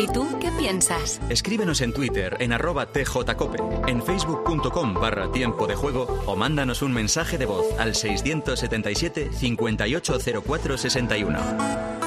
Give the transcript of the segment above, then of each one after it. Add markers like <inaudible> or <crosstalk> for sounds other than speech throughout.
¿Y tú qué piensas? Escríbenos en Twitter en arroba tjcope, en facebook.com barra tiempo de juego o mándanos un mensaje de voz al 677 580461.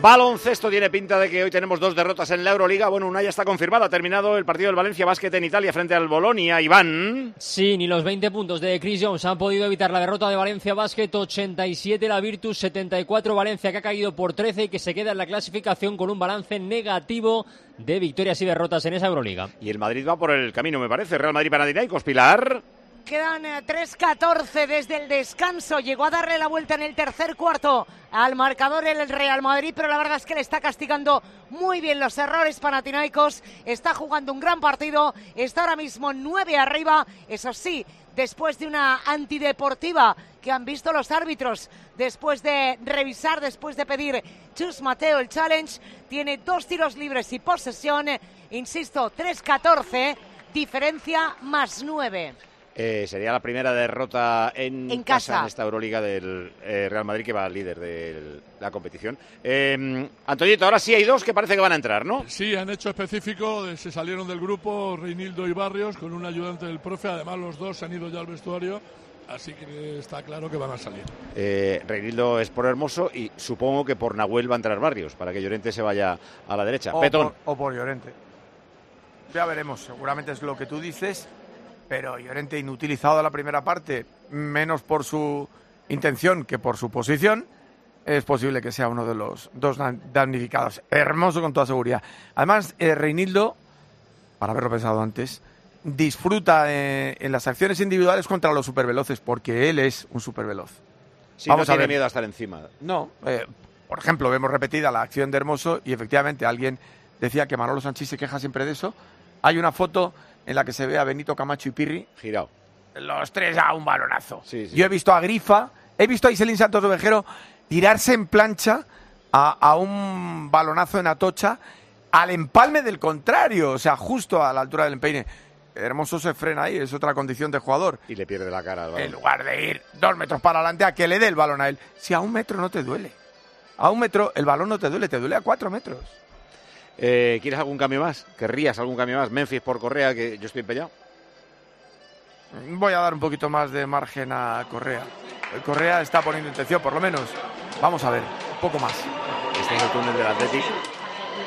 Baloncesto tiene pinta de que hoy tenemos dos derrotas en la Euroliga. Bueno, una ya está confirmada. Ha terminado el partido del Valencia Basket en Italia frente al Bolonia. Iván. Sí, ni los 20 puntos de Chris Jones han podido evitar la derrota de Valencia Basket. 87 la Virtus, 74 Valencia que ha caído por 13 y que se queda en la clasificación con un balance negativo de victorias y derrotas en esa Euroliga. Y el Madrid va por el camino, me parece. Real Madrid Panathinaikos, Pilar. Quedan 3-14 eh, desde el descanso. Llegó a darle la vuelta en el tercer cuarto al marcador el Real Madrid, pero la verdad es que le está castigando muy bien los errores panatinaicos. Está jugando un gran partido. Está ahora mismo 9 arriba. Eso sí, después de una antideportiva que han visto los árbitros, después de revisar, después de pedir Chus Mateo el challenge, tiene dos tiros libres y posesión. Insisto, 3-14, diferencia más 9. Eh, sería la primera derrota en, casa. en esta Euroliga del eh, Real Madrid que va líder de la competición. Eh, Antoñito, ahora sí hay dos que parece que van a entrar, ¿no? Sí, han hecho específico, se salieron del grupo Reinildo y Barrios con un ayudante del profe, además los dos se han ido ya al vestuario. Así que está claro que van a salir. Eh, Reinildo es por Hermoso y supongo que por Nahuel va a entrar Barrios, para que Llorente se vaya a la derecha. O Petón. por, o por Llorente. Ya veremos, seguramente es lo que tú dices pero Llorente inutilizado la primera parte, menos por su intención que por su posición, es posible que sea uno de los dos damnificados. Hermoso con toda seguridad. Además, eh, Reinildo, para haberlo pensado antes, disfruta eh, en las acciones individuales contra los superveloces, porque él es un superveloz. Sí, Vamos no tiene a ver. miedo a estar encima. No, eh, por ejemplo, vemos repetida la acción de Hermoso y efectivamente alguien decía que Manolo Sanchís se queja siempre de eso. Hay una foto en la que se ve a Benito Camacho y Pirri. Girado. Los tres a un balonazo. Sí, sí. Yo he visto a Grifa, he visto a Iselín Santos Ovejero tirarse en plancha a, a, un balonazo en Atocha al empalme del contrario, o sea, justo a la altura del empeine. Hermoso se frena ahí, es otra condición de jugador. Y le pierde la cara al balón. En lugar de ir dos metros para adelante a que le dé el balón a él. Si a un metro no te duele. A un metro el balón no te duele, te duele a cuatro metros. Eh, ¿Quieres algún cambio más? ¿Querrías algún cambio más? Memphis por Correa, que yo estoy empeñado. Voy a dar un poquito más de margen a Correa. Correa está poniendo intención, por lo menos. Vamos a ver, un poco más. Este es el túnel del Athletic.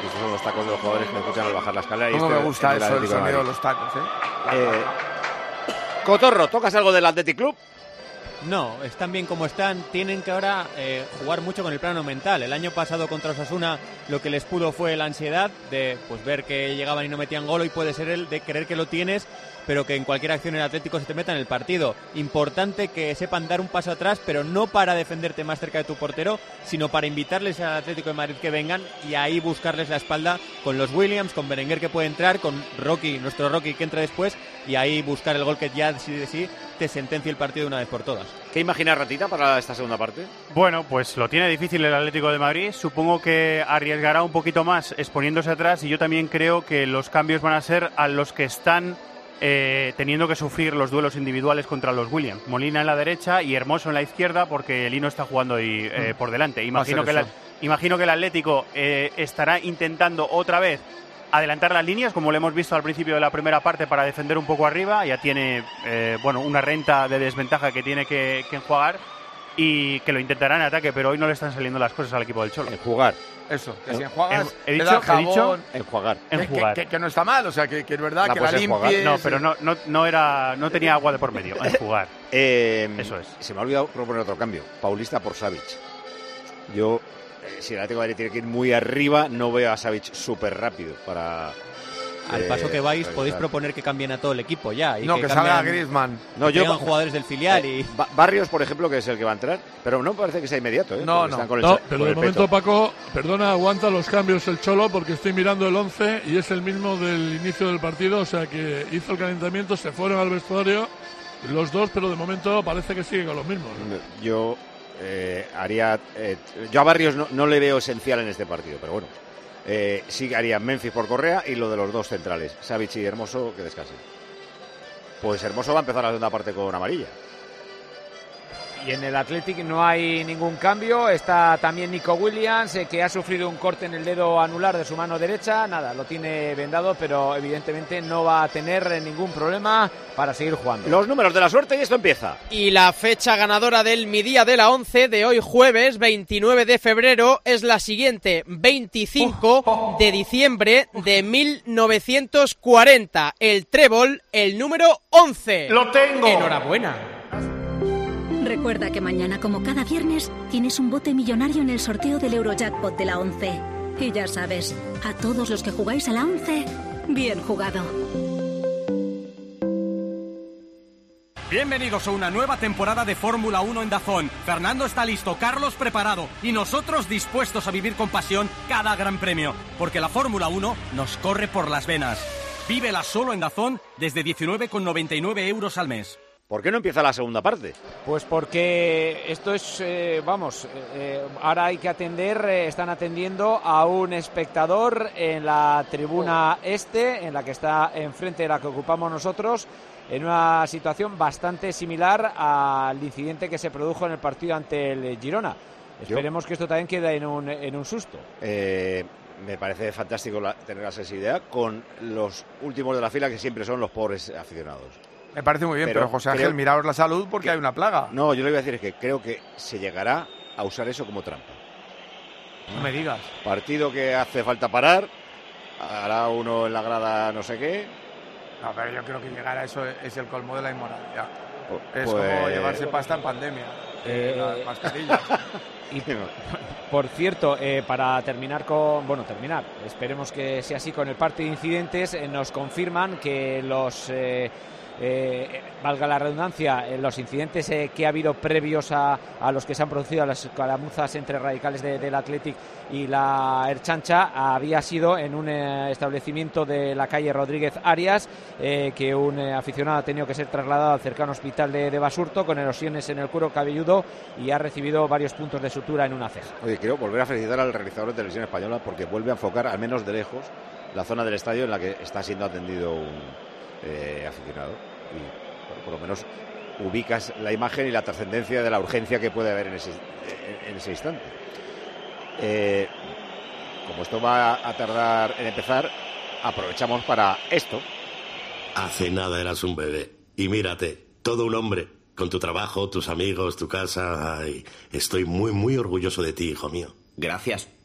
Estos son los tacos de los jugadores que me escuchan al bajar la escalera. ¿Cómo y este me gusta es eso, el sonido de los tacos, eh? Eh, Cotorro, ¿tocas algo del Athletic Club? No, están bien como están. Tienen que ahora eh, jugar mucho con el plano mental. El año pasado contra Osasuna lo que les pudo fue la ansiedad de pues ver que llegaban y no metían gol y puede ser el de creer que lo tienes, pero que en cualquier acción el Atlético se te meta en el partido. Importante que sepan dar un paso atrás, pero no para defenderte más cerca de tu portero, sino para invitarles al Atlético de Madrid que vengan y ahí buscarles la espalda con los Williams, con Berenguer que puede entrar, con Rocky, nuestro Rocky que entra después y ahí buscar el gol que ya sí de sí te sentencia el partido de una vez por todas. ¿Qué imagina Ratita para esta segunda parte? Bueno, pues lo tiene difícil el Atlético de Madrid. Supongo que arriesgará un poquito más exponiéndose atrás y yo también creo que los cambios van a ser a los que están eh, teniendo que sufrir los duelos individuales contra los Williams. Molina en la derecha y Hermoso en la izquierda porque Lino está jugando ahí eh, por delante. Imagino que, la, imagino que el Atlético eh, estará intentando otra vez adelantar las líneas, como lo hemos visto al principio de la primera parte, para defender un poco arriba. Ya tiene eh, bueno una renta de desventaja que tiene que, que enjuagar y que lo intentará en ataque, pero hoy no le están saliendo las cosas al equipo del Cholo. En jugar. Eso, que si enjuagas, he dicho, jabón, he dicho En jugar. en que, jugar. que- que no está mal, o sea, que, que es verdad La que la enjuagar. limpies. No, pero no, no, no era, no tenía agua de por medio. En jugar. Eh, Eso es. Se me ha olvidado proponer otro cambio. Paulista por Savic. Yo, eh, si el Atlético de Madrid tiene que ir muy arriba, no veo a Savic súper rápido para... Al eh, paso que vais, podéis proponer que cambien a todo el equipo ya. Y No, que, salga cambien- Griezmann. No, que yo... jugadores del filial y... Eh, Ba- Barrios, por ejemplo, que es el que va a entrar, pero no parece que sea inmediato, ¿eh? No, no. están con el No, pero con de el momento peto. Paco, perdona, aguanta los cambios el Cholo porque estoy mirando el 11 y es el mismo del inicio del partido, o sea que hizo el calentamiento, se fueron al vestuario los dos, pero de momento parece que sigue con los mismos. Yo eh, haría... eh, yo a Barrios no, le veo esencial en este partido, pero bueno. Eh, sí haría Memphis por Correa y lo de los dos centrales, Savic y Hermoso, que descansen. Pues Hermoso va a empezar la segunda parte con amarilla. Y en el Athletic no hay ningún cambio. Está también Nico Williams, eh, que ha sufrido un corte en el dedo anular de su mano derecha. Nada, lo tiene vendado, pero evidentemente no va a tener ningún problema para seguir jugando. Los números de la suerte y esto empieza. Y la fecha ganadora del mi día de la 11 de hoy jueves 29 de febrero es la siguiente, 25 de diciembre de 1940. El trébol, el número 11. ¡Lo tengo! Enhorabuena. Recuerda que mañana, como cada viernes, tienes un bote millonario en el sorteo del Eurojackpot de la 11. Y ya sabes, a todos los que jugáis a la 11, bien jugado. Bienvenidos a una nueva temporada de Fórmula 1 en Dazón. Fernando está listo, Carlos preparado y nosotros dispuestos a vivir con pasión cada gran premio, porque la Fórmula 1 nos corre por las venas. Vívela solo en Dazón desde 19,99 euros al mes. ¿Por qué no empieza la segunda parte? Pues porque esto es, eh, vamos, eh, eh, ahora hay que atender, eh, están atendiendo a un espectador en la tribuna este, en la que está enfrente de la que ocupamos nosotros, en una situación bastante similar al incidente que se produjo en el partido ante el Girona. Esperemos que esto también quede en un, en un susto. Me parece fantástico la- tener la sensibilidad con los últimos de la fila que siempre son los pobres aficionados. Me parece muy bien, pero, Pero José Ángel, creo- miraos la salud porque hay una plaga. No, yo lo que voy a decir es que creo que se llegará a usar eso como trampa. No me digas. Partido que hace falta parar, hará uno en la grada no sé qué. No, pero yo creo que llegar a eso es el colmo de la inmoralidad. Pu- Es como pues- llevarse pasta en pandemia. Eh, las mascarillas. <laughs> Y por cierto, eh, para terminar con, bueno, terminar, esperemos que sea así con el parte de incidentes, eh, nos confirman que los, eh, valga la redundancia, eh, los incidentes eh, que ha habido previos a, los que se han producido, a las calamuzas entre radicales de- del Athletic y la Erchancha, había sido en un establecimiento de la calle Rodríguez Arias, que un aficionado ha tenido que ser trasladado al cercano hospital de, Basurto con erosiones en el cuero cabelludo y ha recibido varios puntos de sutura en una ceja. Oye, quiero volver a felicitar al realizador de televisión española porque vuelve a enfocar, al menos de lejos, la zona del estadio en la que está siendo atendido un aficionado. Y por, por lo menos ubicas la imagen y la trascendencia de la urgencia que puede haber en ese, en- en ese instante. Eh, como esto va a tardar en empezar, aprovechamos para esto. Hace nada eras un bebé. Y mírate, todo un hombre. Con tu trabajo, tus amigos, tu casa. Ay, estoy muy, muy orgulloso de ti, hijo mío. Gracias.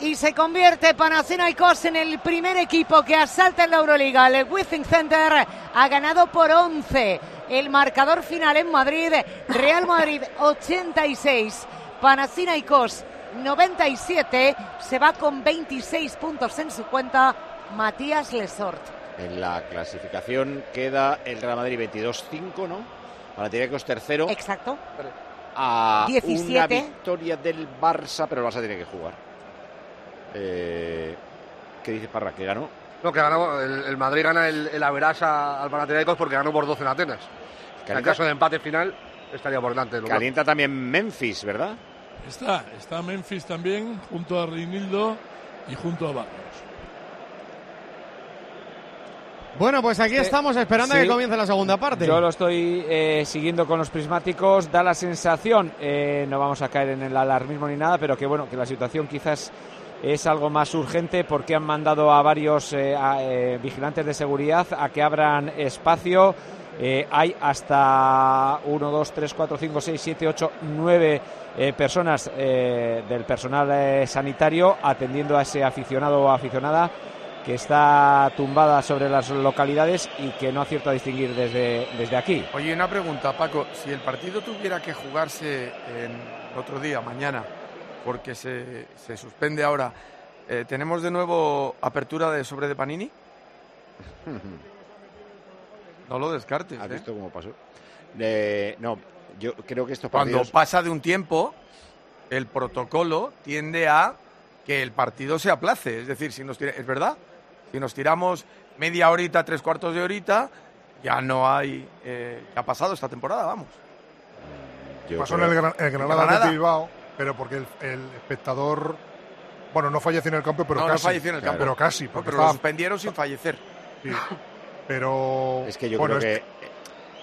Y se convierte Panathinaikos en el primer equipo que asalta en la Euroliga. El Withing Center ha ganado por 11. El marcador final en Madrid, Real Madrid 86, Panathinaikos 97. Se va con 26 puntos en su cuenta Matías Lesort. En la clasificación queda el Real Madrid 22-5, ¿no? Panathinaikos tercero. Exacto. A 17. una victoria del Barça, pero el Barça tiene que jugar. Eh, ¿Qué dice Parra? ¿Que ganó? No, que ganó, el, el Madrid gana el, el Average a- al Panathinaikos porque ganó por 12 en Atenas. En Calienta- caso de empate final, estaría por delante. lo Calienta también Memphis, ¿verdad? Está, está Memphis también, junto a Reinildo y junto a Barrios. Bueno, pues aquí Sí. estamos esperando a que comience la segunda parte. Yo lo estoy eh, siguiendo con los prismáticos. Da la sensación, eh, no vamos a caer en el alarmismo ni nada, pero que bueno, que la situación quizás es algo más urgente porque han mandado a varios eh, eh, vigilantes de seguridad a que abran espacio. Eh, hay hasta 1, 2, 3, 4, 5, 6, 7, 8, 9 personas eh, del personal sanitario atendiendo a ese aficionado o aficionada que está tumbada sobre las localidades y que no acierto a distinguir desde, desde aquí. Oye, una pregunta, Paco. Si el partido tuviera que jugarse en otro día, mañana, porque se, se suspende ahora, eh, ¿tenemos de nuevo apertura de sobre de Panini? <laughs> No lo descartes. ¿Has ¿eh? visto cómo pasó? Eh, no, yo creo que estos Cuando partidos... pasa de un tiempo, el protocolo tiende a que el partido se aplace. Es decir, si nos tira- es verdad, si nos tiramos media horita, tres cuartos de horita, ya no hay. Eh, ¿Qué ha pasado esta temporada? Vamos. Yo Pasó en creo- el, Gran- el Granada, Granada. de Bilbao, pero porque el, el espectador. Bueno, no falleció en el campo, pero no, no casi. falleció en el campo. Pero casi. No, Porque pero lo estaba- suspendieron sin fallecer. sí. Pero. Es que yo bueno, creo este-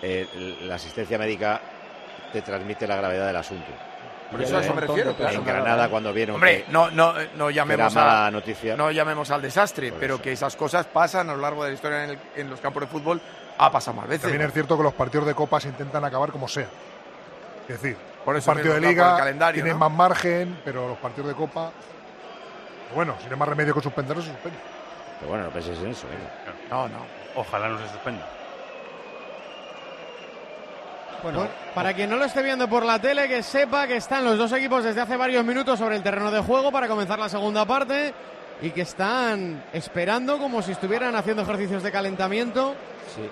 que eh, la asistencia médica te transmite la gravedad del asunto. Por eso a eso me refiero. claro. En Granada, cuando vieron Hombre, que, no, no, no llamemos era mala a, noticia. no llamemos al desastre, pero que esas cosas pasan a lo largo de la historia en, el- en los campos de fútbol. Ha pasado más veces. También es cierto que los partidos de Copa se intentan acabar como sea. Es decir, Por eso partido de Liga el calendario, tiene ¿no? más margen, pero los partidos de Copa. Bueno, si no hay más remedio que suspenderlos, se suspende. Pero bueno, no penséis en eso. venga. No, no. Ojalá no se suspenda. Bueno, para quien no lo esté viendo por la tele, que sepa que están los dos equipos desde hace varios minutos sobre el terreno de juego para comenzar la segunda parte y que están esperando como si estuvieran haciendo ejercicios de calentamiento. Sí.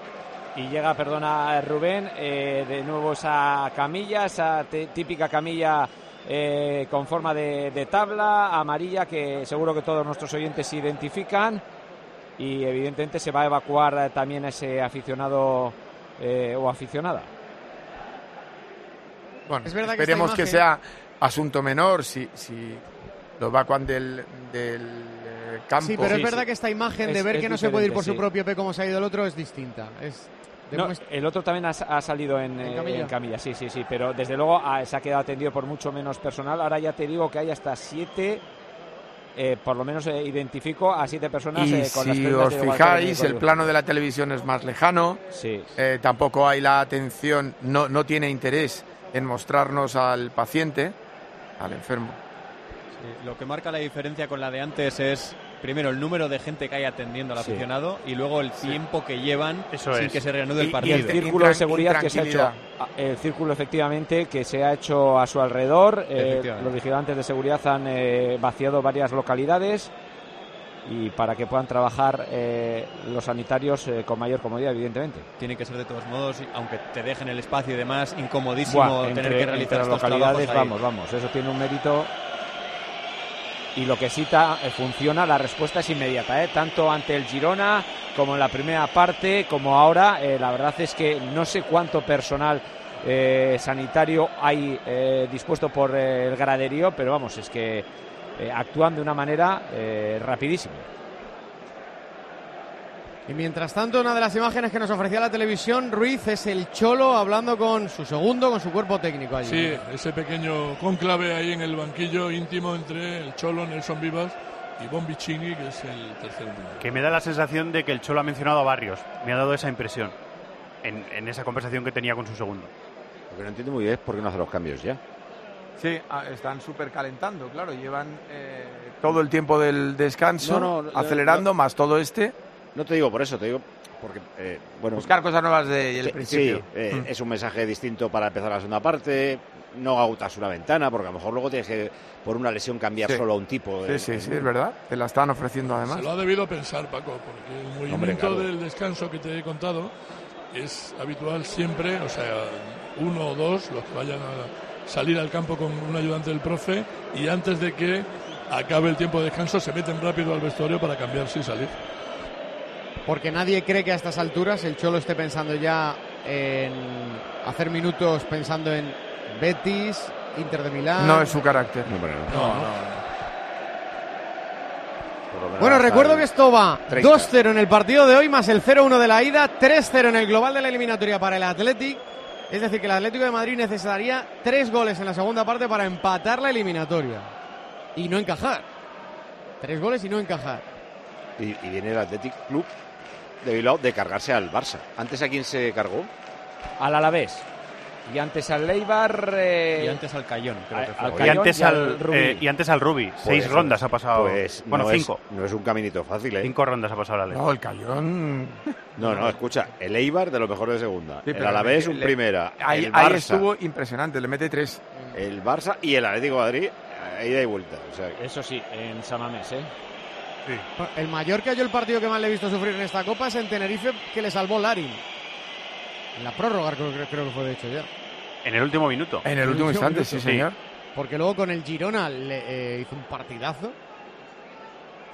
Y llega, perdona Rubén, eh, de nuevo esa camilla, esa típica camilla eh, con forma de, de tabla amarilla que seguro que todos nuestros oyentes identifican y evidentemente se va a evacuar eh, también ese aficionado eh, o aficionada. Bueno, Es verdad que esperemos que, imagen- sea asunto menor si, si lo evacuan del, del campo. Sí, pero es verdad que esta imagen de Es- ver es que no se puede ir por su propio pie como se ha ido el otro es distinta. Es No, el otro también ha, ha salido en, ¿En eh, camilla? en camilla, sí, sí, sí, pero desde luego ah, se ha quedado atendido por mucho menos personal. Ahora ya te digo que hay hasta siete, eh, por lo menos eh, identifico a siete personas Y eh, con las si prendas os fijáis, el plano de la televisión es más lejano. Sí. Eh, tampoco hay la atención, no, no tiene interés en mostrarnos al paciente, al enfermo. Sí, lo que marca la diferencia con la de antes es, primero, el número de gente que hay atendiendo al Sí. aficionado y luego el tiempo que llevan Eso sin es. que se reanude Y- el y partido. el círculo de seguridad que se ha hecho, el círculo efectivamente que se ha hecho a su alrededor. eh, los vigilantes de seguridad han eh, vaciado varias localidades y para que puedan trabajar eh, los sanitarios eh, con mayor comodidad, evidentemente. Tiene que ser de todos modos, aunque te dejen el espacio y demás, incomodísimo Buah, tener entre, que realizar entre las estos localidades, trabajos ahí. vamos, vamos, eso tiene un mérito. Y lo que sí ta- eh, funciona, la respuesta es inmediata, ¿eh? tanto ante el Girona como en la primera parte, como ahora. eh, la verdad es que no sé cuánto personal sanitario hay dispuesto por el graderío, pero vamos, es que actúan de una manera rapidísima. Y mientras tanto, una de las imágenes que nos ofrecía la televisión, Ruiz, es el Cholo hablando con su segundo, con su cuerpo técnico allí. Sí, ese pequeño cónclave ahí en el banquillo íntimo entre el Cholo, Nelson Vivas y Bombicini, que es el tercer entrenador. Que me da la sensación de que el Cholo ha mencionado a Barrios. Me ha dado esa impresión en, en esa conversación que tenía con su segundo. Lo que no entiendo muy bien es por qué no hace los cambios ya. Sí, ah, están súper calentando, claro, llevan eh, todo el tiempo del descanso No, no, acelerando, más todo este. No te digo por eso, te digo porque, eh, bueno... Buscar cosas nuevas del Sí, principio. Sí, eh, Mm. es un mensaje distinto para empezar la segunda parte. No agotas una ventana, porque a lo mejor luego tienes que, por una lesión, cambiar Sí. solo a un tipo. Sí, de- sí, sí, es verdad. Te la están ofreciendo además. Se lo ha debido pensar, Paco, porque el movimiento Hombre, claro. del descanso que te he contado es habitual siempre, o sea, uno o dos, los que vayan a salir al campo con un ayudante del profe, y antes de que acabe el tiempo de descanso se meten rápido al vestuario para cambiarse y salir. Porque nadie cree que a estas alturas el Cholo esté pensando ya en hacer minutos pensando en Betis, Inter de Milán. No es su carácter. No, no. No, Bueno, recuerdo que esto va 30. 2-0 en el partido de hoy, más el 0-1 de la ida, 3-0 en el global de la eliminatoria para el Athletic. Es decir, que el Atlético de Madrid necesitaría tres goles en la segunda parte para empatar la eliminatoria. Y no encajar. Tres goles y no encajar. Y, y viene el Athletic Club de Bilbao de cargarse al Barça. ¿Antes a quién se cargó? Al Alavés. Y antes al Leibar. eh, Y antes al Cayón, creo que fue. al Y antes, y al al, Rubí. eh, y antes al Rubi. Seis Pues, rondas ha pasado. Pues bueno, no cinco. Es, no es un caminito fácil, ¿eh? Cinco rondas ha pasado la ley. No, el Cayón. No, no, escucha. El Eibar de lo mejor de segunda. Sí, el pero Alavés un le- primera. Ahí, el ahí Barça, estuvo impresionante, le mete tres. El Barça y el Atlético de Madrid, ida y vuelta. O sea, Eso sí, en Samamés, ¿eh? El mayor que yo el partido que más le he visto sufrir en esta copa es en Tenerife, que le salvó Larin. En la prórroga creo, creo- creo que fue de hecho ya. En el último minuto. En el último instante, sí, señor. Porque luego con el Girona le eh, hizo un partidazo.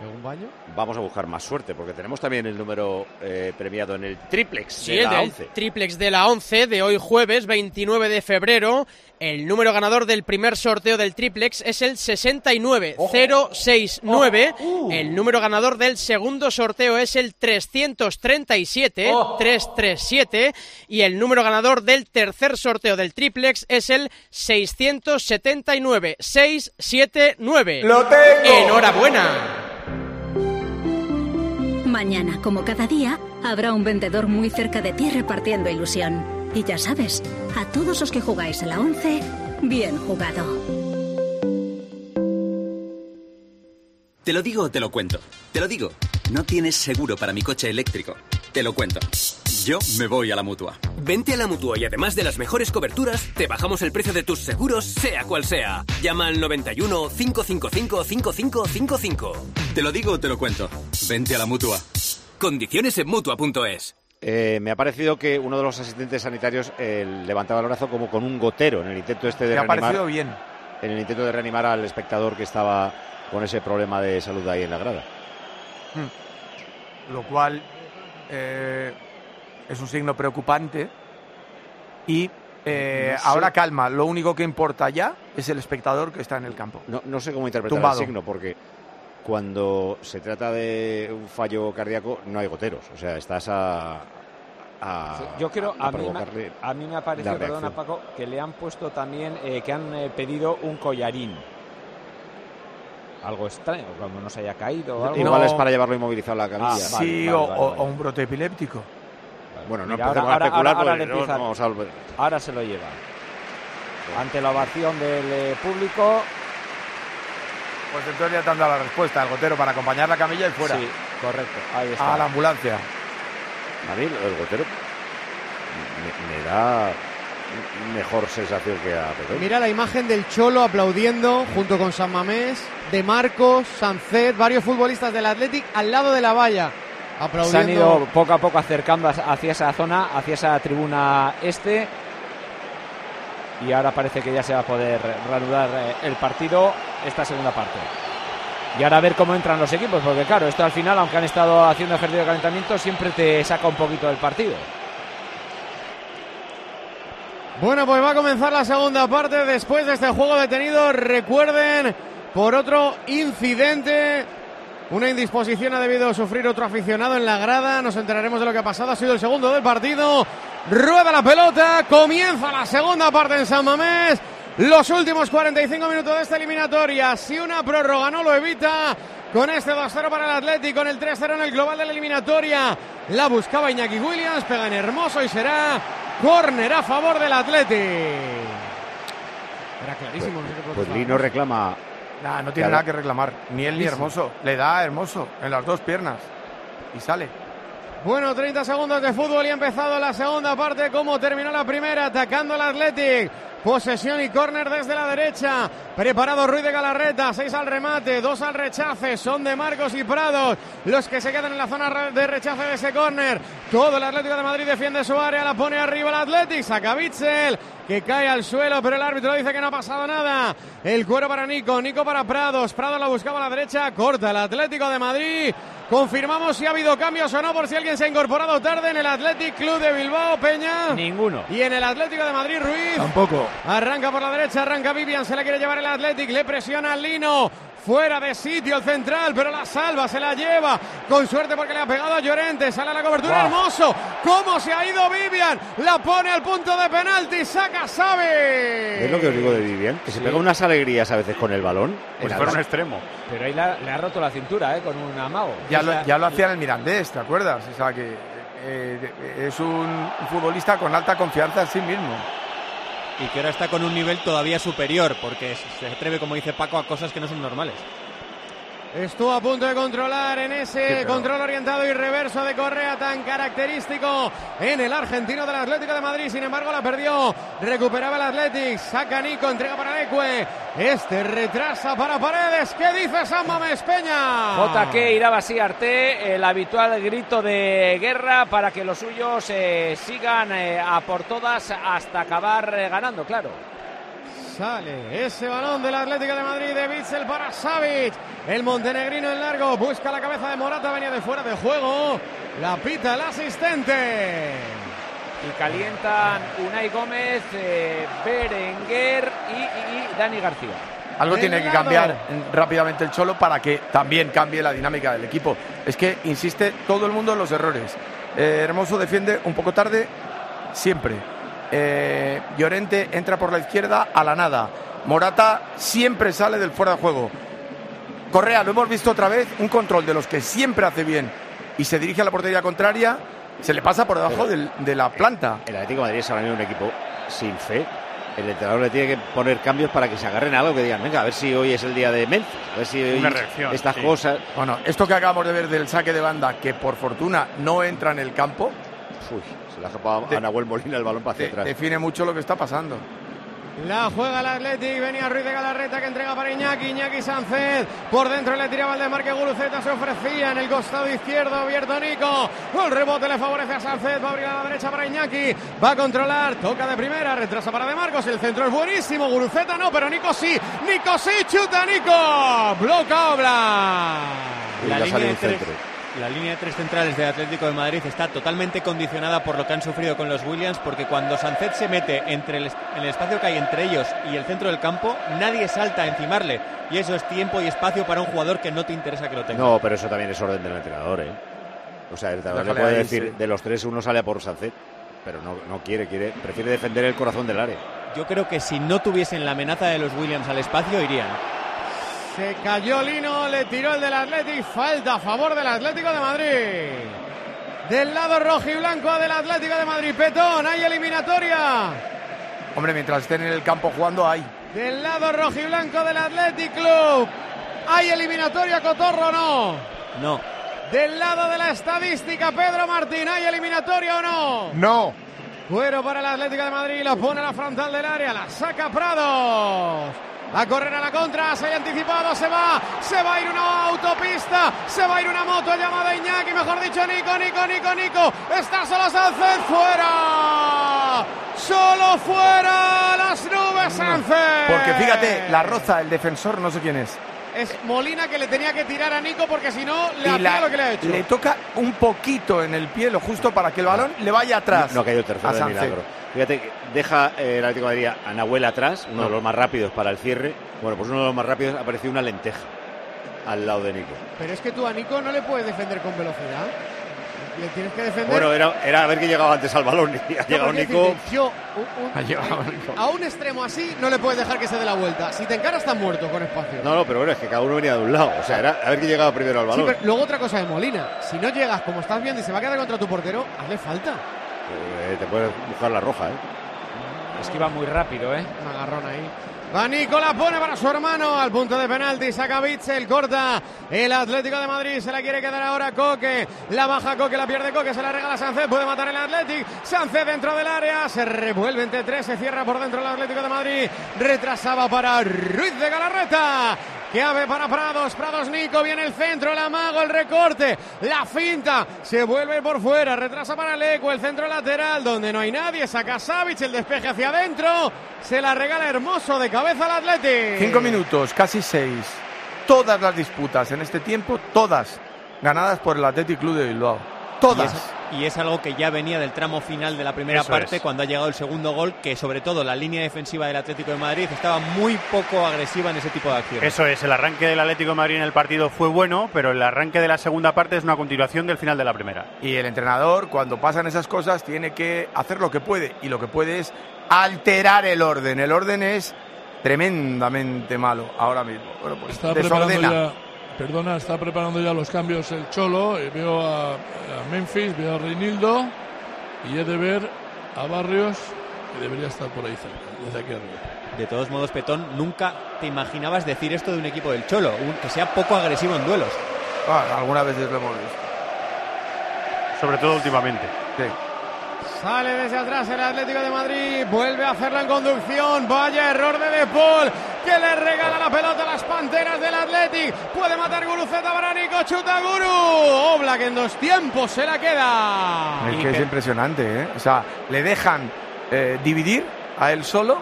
¿Un baño? Vamos a buscar más suerte, porque tenemos también el número eh, premiado en el triplex Sí, de el la del 11. triplex de la 11 de hoy jueves 29 de febrero. El número ganador del primer sorteo del triplex es el 69069. El número ganador del segundo sorteo es el 337 337 y el número ganador del tercer sorteo del triplex es el 679 679. ¡Lo tengo! Enhorabuena. Mañana, como cada día, habrá un vendedor muy cerca de ti repartiendo ilusión. Y ya sabes, a todos los que jugáis a la 11, bien jugado. Te lo digo o te lo cuento. Te lo digo. No tienes seguro para mi coche eléctrico. Te lo cuento. Yo me voy a la mutua. Vente a la mutua y además de las mejores coberturas, te bajamos el precio de tus seguros, sea cual sea. Llama al 91 555 5555. Te lo digo o te lo cuento. Vente a la mutua. Condiciones en mutua.es. Eh, me ha parecido que uno de los asistentes sanitarios eh, levantaba el brazo como con un gotero en el intento este de Me ha reanimar. parecido bien. En el intento de reanimar al espectador que estaba con ese problema de salud ahí en la grada. Hmm. Lo cual eh, es un signo preocupante. Y eh, No sé. ahora calma, lo único que importa ya es el espectador que está en el campo. No, no sé cómo interpretar Tumbado. el signo, porque cuando se trata de un fallo cardíaco no hay goteros. O sea, estás a. a- Yo creo, a a mí, me, a mí me ha parecido, perdona. Paco, que le han puesto también, eh, que han eh, pedido un collarín. Algo extraño, cuando no se haya caído. o algo. Igual es para llevarlo inmovilizado a la camilla. Ah, vale, sí, vale, o, vale, o- vale. o un brote epiléptico. Bueno, no Mira, empecemos ahora, a especular ahora- ahora porque no vamos a volver. ahora se lo lleva. Ante la ovación del eh, público. Pues entonces ya te han dado la respuesta, el gotero para acompañar la camilla y fuera. Sí, correcto. Ahí está. A la ambulancia. A mí el gotero me, me da mejor sensación que a Pepe. Mira la imagen del Cholo aplaudiendo junto con San Mamés, de Marcos, Sancet, varios futbolistas del Athletic al lado de la valla. Se han ido poco a poco acercando hacia esa zona, hacia esa tribuna este. Y ahora parece que ya se va a poder reanudar eh, el partido, esta segunda parte. Y ahora a ver cómo entran los equipos, porque claro, esto al final, aunque han estado haciendo ejercicio de calentamiento, siempre te saca un poquito del partido. Bueno, pues va a comenzar la segunda parte después de este juego detenido. Recuerden, por otro incidente, una indisposición ha debido sufrir otro aficionado en la grada. Nos enteraremos de lo que ha pasado. Ha sido el segundo del partido. Rueda la pelota. Comienza la segunda parte en San Mamés. Los últimos 45 minutos de esta eliminatoria. Si una prórroga no lo evita, con este 2-0 para el Atlético, con el 3-0 en el global de la eliminatoria. La buscaba Iñaki Williams, pega en hermoso y será córner a favor del Atlético. Era clarísimo. no sé qué Pues. Lino reclama. Nah, no tiene Claro. nada que reclamar. Ni él ni. Hermoso. Le da a Hermoso en las dos piernas. Y sale. Bueno, 30 segundos de fútbol y ha empezado la segunda parte. ¿Cómo terminó la primera? Atacando el Athletic. Posesión y córner desde la derecha. Preparado Ruiz de Galarreta. Seis al remate, dos al rechace. Son de Marcos y Prados los que se quedan en la zona de rechace de ese córner. Todo el Atlético de Madrid defiende su área. La pone arriba el Athletic. Saca Bitzel que cae al suelo, pero el árbitro dice que no ha pasado nada. El cuero para Nico, Nico para Prados. Prados la buscaba a la derecha. Corta el Atlético de Madrid. Confirmamos si ha habido cambios o no, por si alguien se ha incorporado tarde en el Athletic Club de Bilbao, Peña. Ninguno. Y en el Atlético de Madrid, Ruiz. Tampoco. Arranca por la derecha, arranca Vivian, se la quiere llevar el Athletic, le presiona al Lino. Fuera de sitio el central, pero la salva, se la lleva. Con suerte porque le ha pegado a Llorente. Sale a la cobertura, hermoso. ¿Cómo se ha ido Vivian? La pone al punto de penalti, saca, sabe. Es lo que os digo de Vivian, que se pega unas alegrías a veces con el balón. Pues En fuera un extremo. Pero ahí la- le ha roto la cintura, ¿eh? Con un amago. Ya lo, la- ya lo hacía en el Mirandés, ¿te acuerdas? O sea que eh, es un, un futbolista con alta confianza en sí mismo. Y que ahora está con un nivel todavía superior, porque se atreve, como dice Paco, a cosas que no son normales. Estuvo a punto de controlar en ese Sí, control orientado y reverso de Correa tan característico en el argentino del Atlético de Madrid. Sin embargo, la perdió. Recuperaba el Atlético. Saca Nico, entrega para Leque. Este retrasa para Paredes. ¿Qué dice San Mamés Peña? JK Iraba Arte, el habitual grito de guerra para que los suyos eh, sigan eh, a por todas hasta acabar eh, ganando, claro. Sale ese balón del Atlético de Madrid de Bitzel para Savic. El montenegrino en largo busca la cabeza de Morata, venía de fuera de juego. La pita el asistente. Y calientan Unai Gómez, eh, Berenguer y, y- y Dani García. Algo tiene que cambiar rápidamente el Cholo para que también cambie la dinámica del equipo. Es que insiste todo el mundo en los errores. Eh, Hermoso defiende un poco tarde, siempre. Eh, Llorente entra por la izquierda a la nada. Morata siempre sale del fuera de juego. Correa, lo hemos visto otra vez, un control de los que siempre hace bien y se dirige a la portería contraria, se le pasa por debajo del- de la planta. El Atlético de Madrid es ahora mismo un equipo sin fe. El entrenador le tiene que poner cambios para que se agarren a algo, que digan, venga, a ver si hoy es el día de Memphis, a ver si hoy Una reacción, estas sí. cosas. Bueno, esto que acabamos de ver del saque de banda, que por fortuna no entra en el campo, Uy, se le ha escapado a Nahuel Molina el balón para hacia de- atrás. define mucho lo que está pasando. La juega el Athletic, venía Ruiz de Galarreta que entrega para Iñaki, Iñaki Sánchez, por dentro le tiraba el de Marque Guruceta, se ofrecía en el costado izquierdo, abierto Nico, el rebote le favorece a Sánchez, va a abrir a la derecha para Iñaki, va a controlar, toca de primera, retrasa para De Marcos, el centro es buenísimo, Guruceta no, pero Nico sí, Nico sí, chuta Nico, bloca Obla. La línea, de tres, la línea de tres centrales de Atlético de Madrid está totalmente condicionada por lo que han sufrido con los Williams, porque cuando Sánchez se mete entre el, es- en el espacio que hay entre ellos y el centro del campo, nadie salta a encimarle. Y eso es tiempo y espacio para un jugador que no te interesa que lo tenga. No, pero eso también es orden del entrenador, ¿eh? O sea, el entrenador le puede ahí, decir, sí. de los tres uno sale a por Sánchez, pero no, no quiere, quiere, prefiere defender el corazón del área. Yo creo que si no tuviesen la amenaza de los Williams al espacio, irían. Se cayó Lino, le tiró el del Athletic, falta a favor del Atlético de Madrid. Del lado rojo y blanco del Atlético de Madrid, Petón, hay eliminatoria. Hombre, mientras estén en el campo jugando, hay. Del lado rojo y blanco del Athletic Club, hay eliminatoria, Cotorro, no. No. Del lado de la estadística, Pedro Martín, ¿hay eliminatoria o no? No. Fuero para el Atlético de Madrid, la pone a la frontal del área, la saca Prados. A correr a la contra, se ha anticipado, se va, se va a ir una autopista, se va a ir una moto llamada Iñaki, mejor dicho Nico, Nico, Nico, Nico, está solo Sánchez, fuera, solo fuera, las nubes Sánchez. Porque fíjate, la roza, el defensor, no sé quién es. Es Molina que le tenía que tirar a Nico porque si no le hacía la- lo que le ha hecho. le toca un poquito en el pie, lo justo para que el balón le vaya atrás. No ha caído el tercero a de milagro. Fíjate, que deja eh, el Atlético de Madrid a Nahuel atrás, uno de los más rápidos para el cierre. Bueno, pues uno de los más rápidos apareció una lenteja al lado de Nico. Pero es que tú a Nico no le puedes defender con velocidad. Le tienes que defender. Bueno, era, era a ver quién llegaba antes al balón. Y ha No, llegado Nico. decirte, yo, un- un- Ha llegado Nico. a un extremo así no le puedes dejar que se dé la vuelta. Si te encara está muerto con espacio. No, no, pero bueno, es que cada uno venía de un lado. O sea, era a ver quién llegaba primero al Sí, balón. pero luego otra cosa de Molina. Si no llegas como estás viendo y se va a quedar contra tu portero, hazle falta. Eh, te puedes buscar la roja, ¿eh? Es que iba muy rápido, ¿eh? Un agarrón ahí. Va Nico, la pone para su hermano al punto de penalti. Saca Bitzel, corta el Atlético de Madrid. Se la quiere quedar ahora Coque. La baja Coque, la pierde Coque. Se la regala Sánchez. Puede matar el Atlético. Sánchez dentro del área. Se revuelve entre tres. Se cierra por dentro el Atlético de Madrid. Retrasaba para Ruiz de Galarreta. Que ave para Prados, Prados Nico, viene el centro, el amago, el recorte, la finta, se vuelve por fuera, retrasa para Leco, el centro lateral, donde no hay nadie, saca Savic, el despeje hacia adentro, se la regala hermoso de cabeza al Atleti. Cinco minutos, casi seis. Todas las disputas en este tiempo, todas ganadas por el Athletic Club de Bilbao. Todas. Y es, y es algo que ya venía del tramo final de la primera Eso parte, es. cuando ha llegado el segundo gol, que sobre todo la línea defensiva del Atlético de Madrid estaba muy poco agresiva en ese tipo de acciones. Eso es, el arranque del Atlético de Madrid en el partido fue bueno, pero el arranque de la segunda parte es una continuación del final de la primera. Y el entrenador, cuando pasan esas cosas, tiene que hacer lo que puede. Y lo que puede es alterar el orden. El orden es tremendamente malo ahora mismo. Bueno, pues Está preparando desordena. Perdona, está preparando ya los cambios el Cholo. y veo a, a Memphis, veo a Reinildo y he de ver a Barrios, que debería estar por ahí cerca, desde aquí arriba. De todos modos, Petón, nunca te imaginabas decir esto de un equipo del Cholo, un- que sea poco agresivo en duelos. Ah, algunas veces lo hemos visto. Sobre todo últimamente. Sale desde atrás el Atlético de Madrid, vuelve a hacerla en conducción, vaya error de De Paul, que le regala la pelota a las panteras del Atlético, puede matar Guruceta para Nico, chuta Guru, Oblak en dos tiempos se la queda. Es que es impresionante, ¿eh? O sea, le dejan eh, dividir a él solo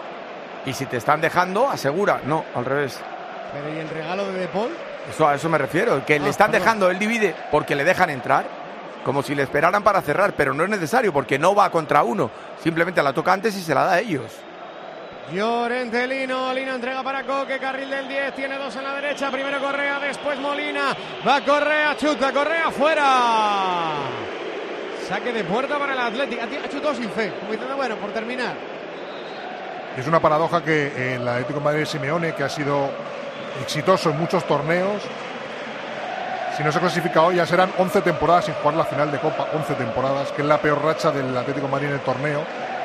Y si te están dejando, asegura. No, al revés. Pero ¿y el regalo de De Paul? Eso, a eso me refiero. Que le Ah, están perdón. dejando, él divide porque le dejan entrar. Como si le esperaran para cerrar, pero no es necesario porque no va contra uno. Simplemente la toca antes y se la da a ellos. Llorente Lino, Lino entrega para Coque, carril del 10, tiene dos en la derecha, primero Correa, después Molina, va Correa, chuta, Correa fuera. Saque de puerta para el Atlético, ha chutado sin fe, como diciendo, bueno, por terminar. Es una paradoja que el Atlético de Madrid de Simeone, que ha sido exitoso en muchos torneos, si no se clasifica hoy ya serán 11 temporadas sin jugar la final de Copa, 11 temporadas, que es la peor racha del Atlético de Madrid en el torneo,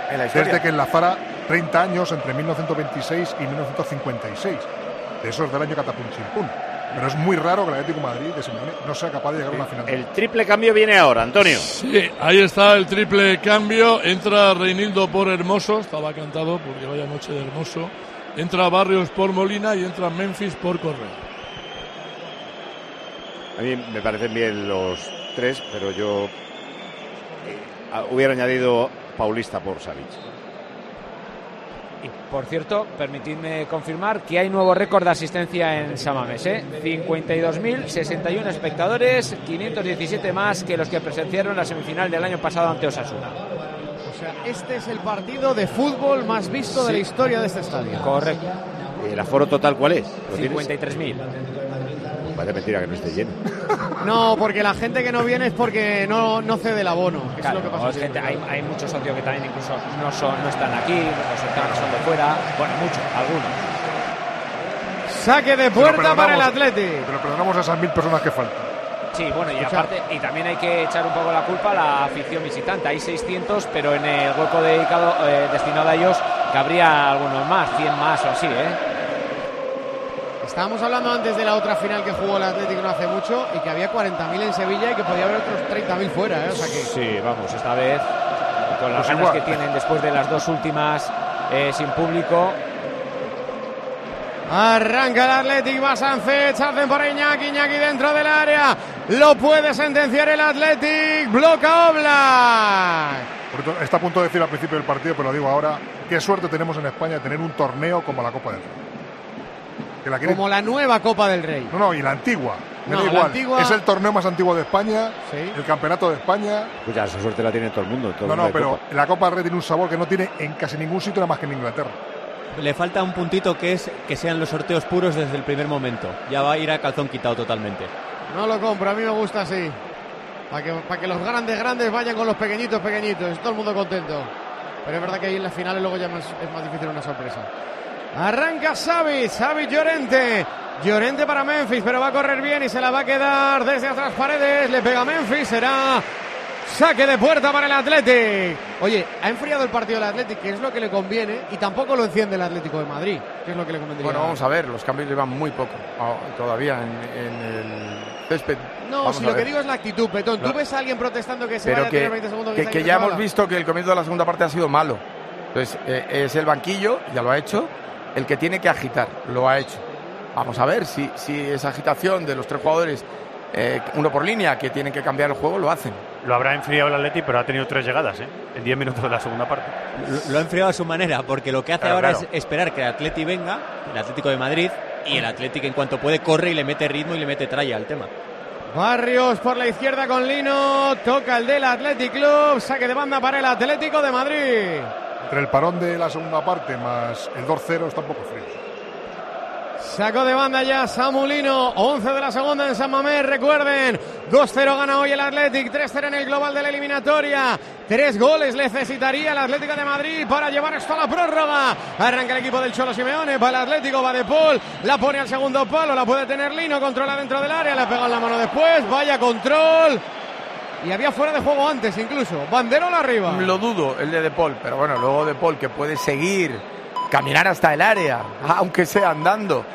En la desde que enlazara 30 años entre 1926 y 1956. De esos del año Catapum Chimpún. Pero es muy raro que el Atlético de Madrid de Simeone no sea capaz de llegar a una final. de El triple cambio viene ahora, Antonio. Sí, ahí está el triple cambio. Entra Reinildo por Hermoso, estaba cantado porque vaya noche de Hermoso. Entra Barrios por Molina y entra Memphis por Correa. A mí me parecen bien los tres, pero yo eh, hubiera añadido Paulista por Savic. Y por cierto, permitidme confirmar que hay nuevo récord de asistencia en Samamés. ¿eh? 52.061 espectadores, 517 más que los que presenciaron la semifinal del año pasado ante Osasuna. O sea, este es el partido de fútbol más visto de la historia de este estadio. Correcto. ¿El aforo total cuál es? ¿Lo tienes? 53.000. Parece mentira que no esté lleno. <laughs> No, porque la gente que no viene es porque no, no cede el abono. que Claro, es lo que pasa gente- hay, hay muchos socios que también incluso no, son, no están aquí, que son de fuera. Bueno, muchos, algunos. Saque de puerta para el Atlético. Pero perdonamos a esas mil personas que faltan. Sí, bueno, y aparte, y también hay que echar un poco la culpa a la afición visitante. Hay 600, pero en el hueco dedicado, eh, destinado a ellos, cabría algunos más, 100 más o así, ¿eh? Estábamos hablando antes de la otra final que jugó el Atlético no hace mucho y que había 40.000 en Sevilla y que podía haber otros 30.000 fuera. ¿eh? O sea que Sí, vamos, esta vez con las Pues ganas igual. que tienen después de las dos últimas eh, sin público. Arranca el Athletic, va Sánchez, hacen para Iñaki, Iñaki dentro del área. Lo puede sentenciar el Athletic, bloca Oblak. Por Está a punto de decir al principio del partido, pero lo digo ahora. Qué suerte tenemos en España de tener un torneo como la Copa del Rey. Que la quieren- Como la nueva Copa del Rey. No, no, y la antigua. Me No, da la igual. antigua- Es el torneo más antiguo de España, el campeonato de España. Pues ya, esa suerte la tiene todo el mundo. todo No, mundo no, pero Copa. la Copa del Rey tiene un sabor que no tiene en casi ningún sitio nada más que en Inglaterra. Le falta un puntito que es que sean los sorteos puros desde el primer momento. Ya va a ir a calzón quitado totalmente. No lo compro, a mí me gusta así. Para que, para que los grandes grandes vayan con los pequeñitos pequeñitos, todo el mundo contento. Pero es verdad que ahí en las finales luego ya más- es más difícil una sorpresa. Arranca Xavi, Xavi Llorente. Llorente para Memphis, pero va a correr bien y se la va a quedar desde atrás paredes. Le pega a Memphis, será saque de puerta para el Athletic. Oye, ha enfriado el partido del Athletic, que es lo que le conviene, y tampoco lo enciende el Atlético de Madrid, que es lo que le convendría. Bueno, vamos a ver, los cambios llevan muy poco ah, todavía en, en el césped. No, Vamos si a lo ver. que digo es la actitud, Petón. Tú No. ves a alguien protestando que se pero vaya a que, tener 20 segundos que, que ya hemos visto que el comienzo de la segunda parte ha sido malo. Entonces, eh, es el banquillo, ya lo ha hecho, el que tiene que agitar, lo ha hecho. Vamos a ver si, si esa agitación de los tres jugadores, eh, uno por línea, que tienen que cambiar el juego, lo hacen. Lo habrá enfriado el Atleti, pero ha tenido tres llegadas, ¿eh? En 10 minutos de la segunda parte. Lo, lo ha enfriado a su manera, porque lo que hace Claro, ahora claro. es esperar que el Atleti venga, el Atlético de Madrid, y el Atlético en cuanto puede corre y le mete ritmo y le mete tralla al tema. Barrios por la izquierda con Lino. Toca el del Athletic Club. Saque de banda para el Atlético de Madrid. Entre el parón de la segunda parte más el 2-0 está un poco frío. Sacó de banda ya Samulino. 11 de la segunda en San Mamés. Recuerden, 2-0 gana hoy el Athletic. 3-0 en el global de la eliminatoria. Tres goles necesitaría el Atlético de Madrid para llevar esto a la prórroga. Arranca el equipo del Cholo Simeone. Va el Atlético, va de Paul. La pone al segundo palo. La puede tener Lino. Controla dentro del área. Le pega en la mano después. Vaya control. Y había fuera de juego antes incluso. Banderol arriba. Lo dudo, el de De Paul, pero bueno, luego De Paul que puede seguir, caminar hasta el área, <laughs> aunque sea andando,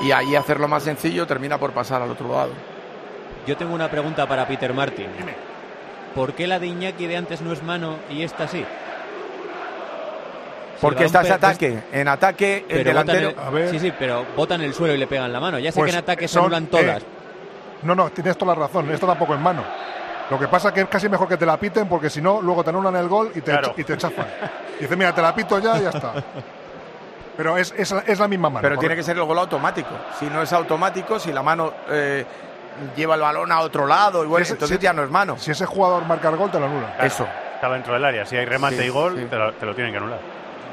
y ahí hacerlo más sencillo, termina por pasar al otro lado. Yo tengo una pregunta para Peter Martin. ¿Por qué la de Iñaki de antes no es mano y esta sí? Porque está ese ataque, en ataque el delantero... el- sí, sí, pero botan el suelo y le pegan la mano. Ya sé Pues que en ataque se son, anulan todas. eh, no, no, tienes toda la razón. Esto tampoco es mano. Lo que pasa es que es casi mejor que te la piten porque si no, luego te anulan el gol y te, Claro. y te chafan. Y dices, mira, te la pito ya y ya está. Pero es, es, es la misma mano. Pero tiene que ser el gol automático. Si no es automático, si la mano eh, lleva el balón a otro lado, y bueno, Si ese- entonces si- ya no es mano. Si ese jugador marca el gol, te lo anula. Eso. Estaba dentro del área. Si hay remate Sí, y gol, sí. te, lo, te lo tienen que anular.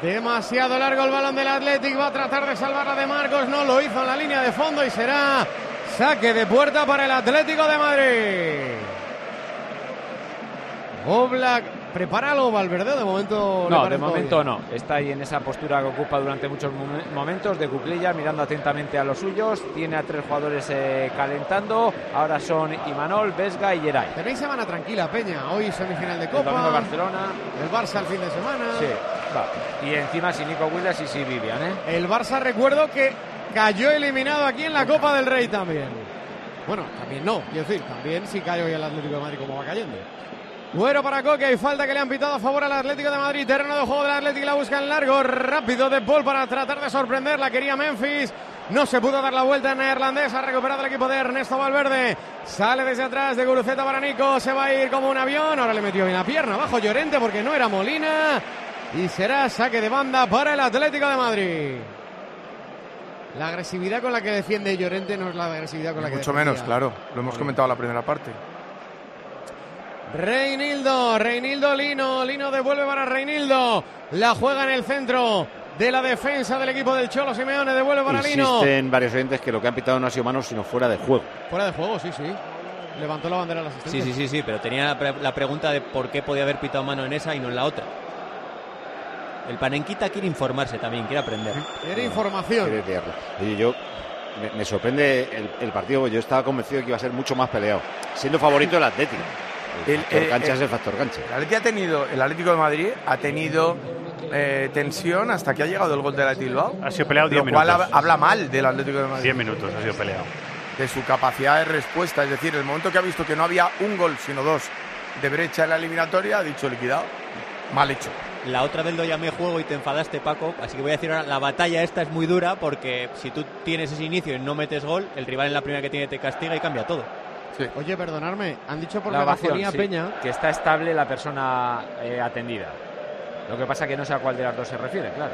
Demasiado largo el balón del Athletic. Va a tratar de salvarla de Marcos. No lo hizo en la línea de fondo y será saque de puerta para el Atlético de Madrid. Oblak, ¿prepara algo Valverde? De momento. No, de momento bien. no. Está ahí en esa postura que ocupa durante muchos momen- momentos de cuclilla, mirando atentamente a los suyos. Tiene a tres jugadores eh, calentando. Ahora son Imanol, Vesga y Geray. Tenéis semana tranquila, Peña. Hoy semifinal de El Copa. domingo Barcelona. El Barça el fin de semana. Sí, va. Y encima sin Nico Williams y sin Vivian, ¿eh? El Barça, recuerdo que cayó eliminado aquí en la Copa del Rey también. Bueno, también no, quiero decir, también sí cayó hoy el Atlético de Madrid como va cayendo. Bueno para Coque, hay falta que le han pitado a favor al Atlético de Madrid. Terreno de juego del Atlético, la busca en largo. Rápido de Paul para tratar de sorprender. La quería Memphis. No se pudo dar la vuelta en neerlandés. Ha recuperado el equipo de Ernesto Valverde. Sale desde atrás de Guruceta para Nico. Se va a ir como un avión. Ahora le metió bien la pierna. Bajo Llorente porque no era Molina. Y será saque de banda para el Atlético de Madrid. La agresividad con la que defiende Llorente no es la agresividad con la que Mucho defendía. menos, claro. Lo hemos comentado en la primera parte. Reinildo, Reinildo Lino, Lino devuelve para Reinildo, la juega en el centro de la defensa del equipo del Cholo Simeone, devuelve para Lino. Insisten varios oyentes que lo que han pitado no ha sido mano, sino fuera de juego. Fuera de juego, sí, sí. Levantó la bandera al asistente. Sí, sí, sí, sí, pero tenía la, pre- la pregunta de por qué podía haber pitado mano en esa y no en la otra. El Panenquita quiere informarse también, quiere aprender. Quiere información. Quiere. Oye, yo me, me sorprende el, el partido, yo estaba convencido de que iba a ser mucho más peleado, siendo favorito el Atlético. El, El- factor eh, cancha eh, es el factor cancha. El Atlético ha tenido, el Atlético de Madrid ha tenido eh, tensión hasta que ha llegado el gol del Atlético Bilbao. Ha sido peleado 10 Lo cual minutos. hab- habla mal del Atlético de Madrid. 10 minutos ha sido peleado. De su capacidad de respuesta. Es decir, el momento que ha visto que no había un gol, sino dos de brecha en la eliminatoria, ha dicho liquidado. Mal hecho. La otra vez lo llamé juego y te enfadaste, Paco. Así que voy a decir ahora, la batalla esta es muy dura porque si tú tienes ese inicio y no metes gol, el rival en la primera que tiene te castiga y cambia todo. Oye, perdonadme, han dicho por La ovación, sí, Peña. que está estable la persona eh, atendida. Lo que pasa que no sé a cuál de las dos se refiere, claro.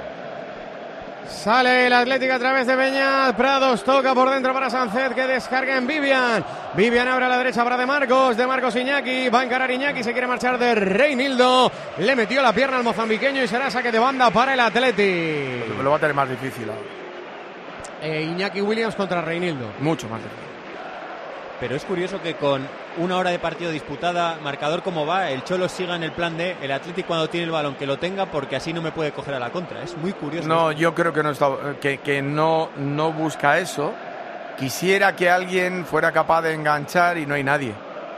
Sale el Atlético a través de Peña. Prados toca por dentro para Sancet que descarga en Vivian. Vivian abre a la derecha para De Marcos. De Marcos Iñaki. Va a encarar Iñaki. Se quiere marchar de Reinildo. Le metió la pierna al mozambiqueño y será saque de banda para el Atlético. Lo va a tener más difícil. Eh, Iñaki Williams contra Reinildo. Mucho más difícil. Pero es curioso que con una hora de partido disputada, marcador como va, el Cholo siga en el plan de el Atlético cuando tiene el balón que lo tenga porque así no me puede coger a la contra. Es muy curioso. No, yo creo que no está, que, que no, no busca eso. Quisiera que alguien fuera capaz de enganchar y no hay nadie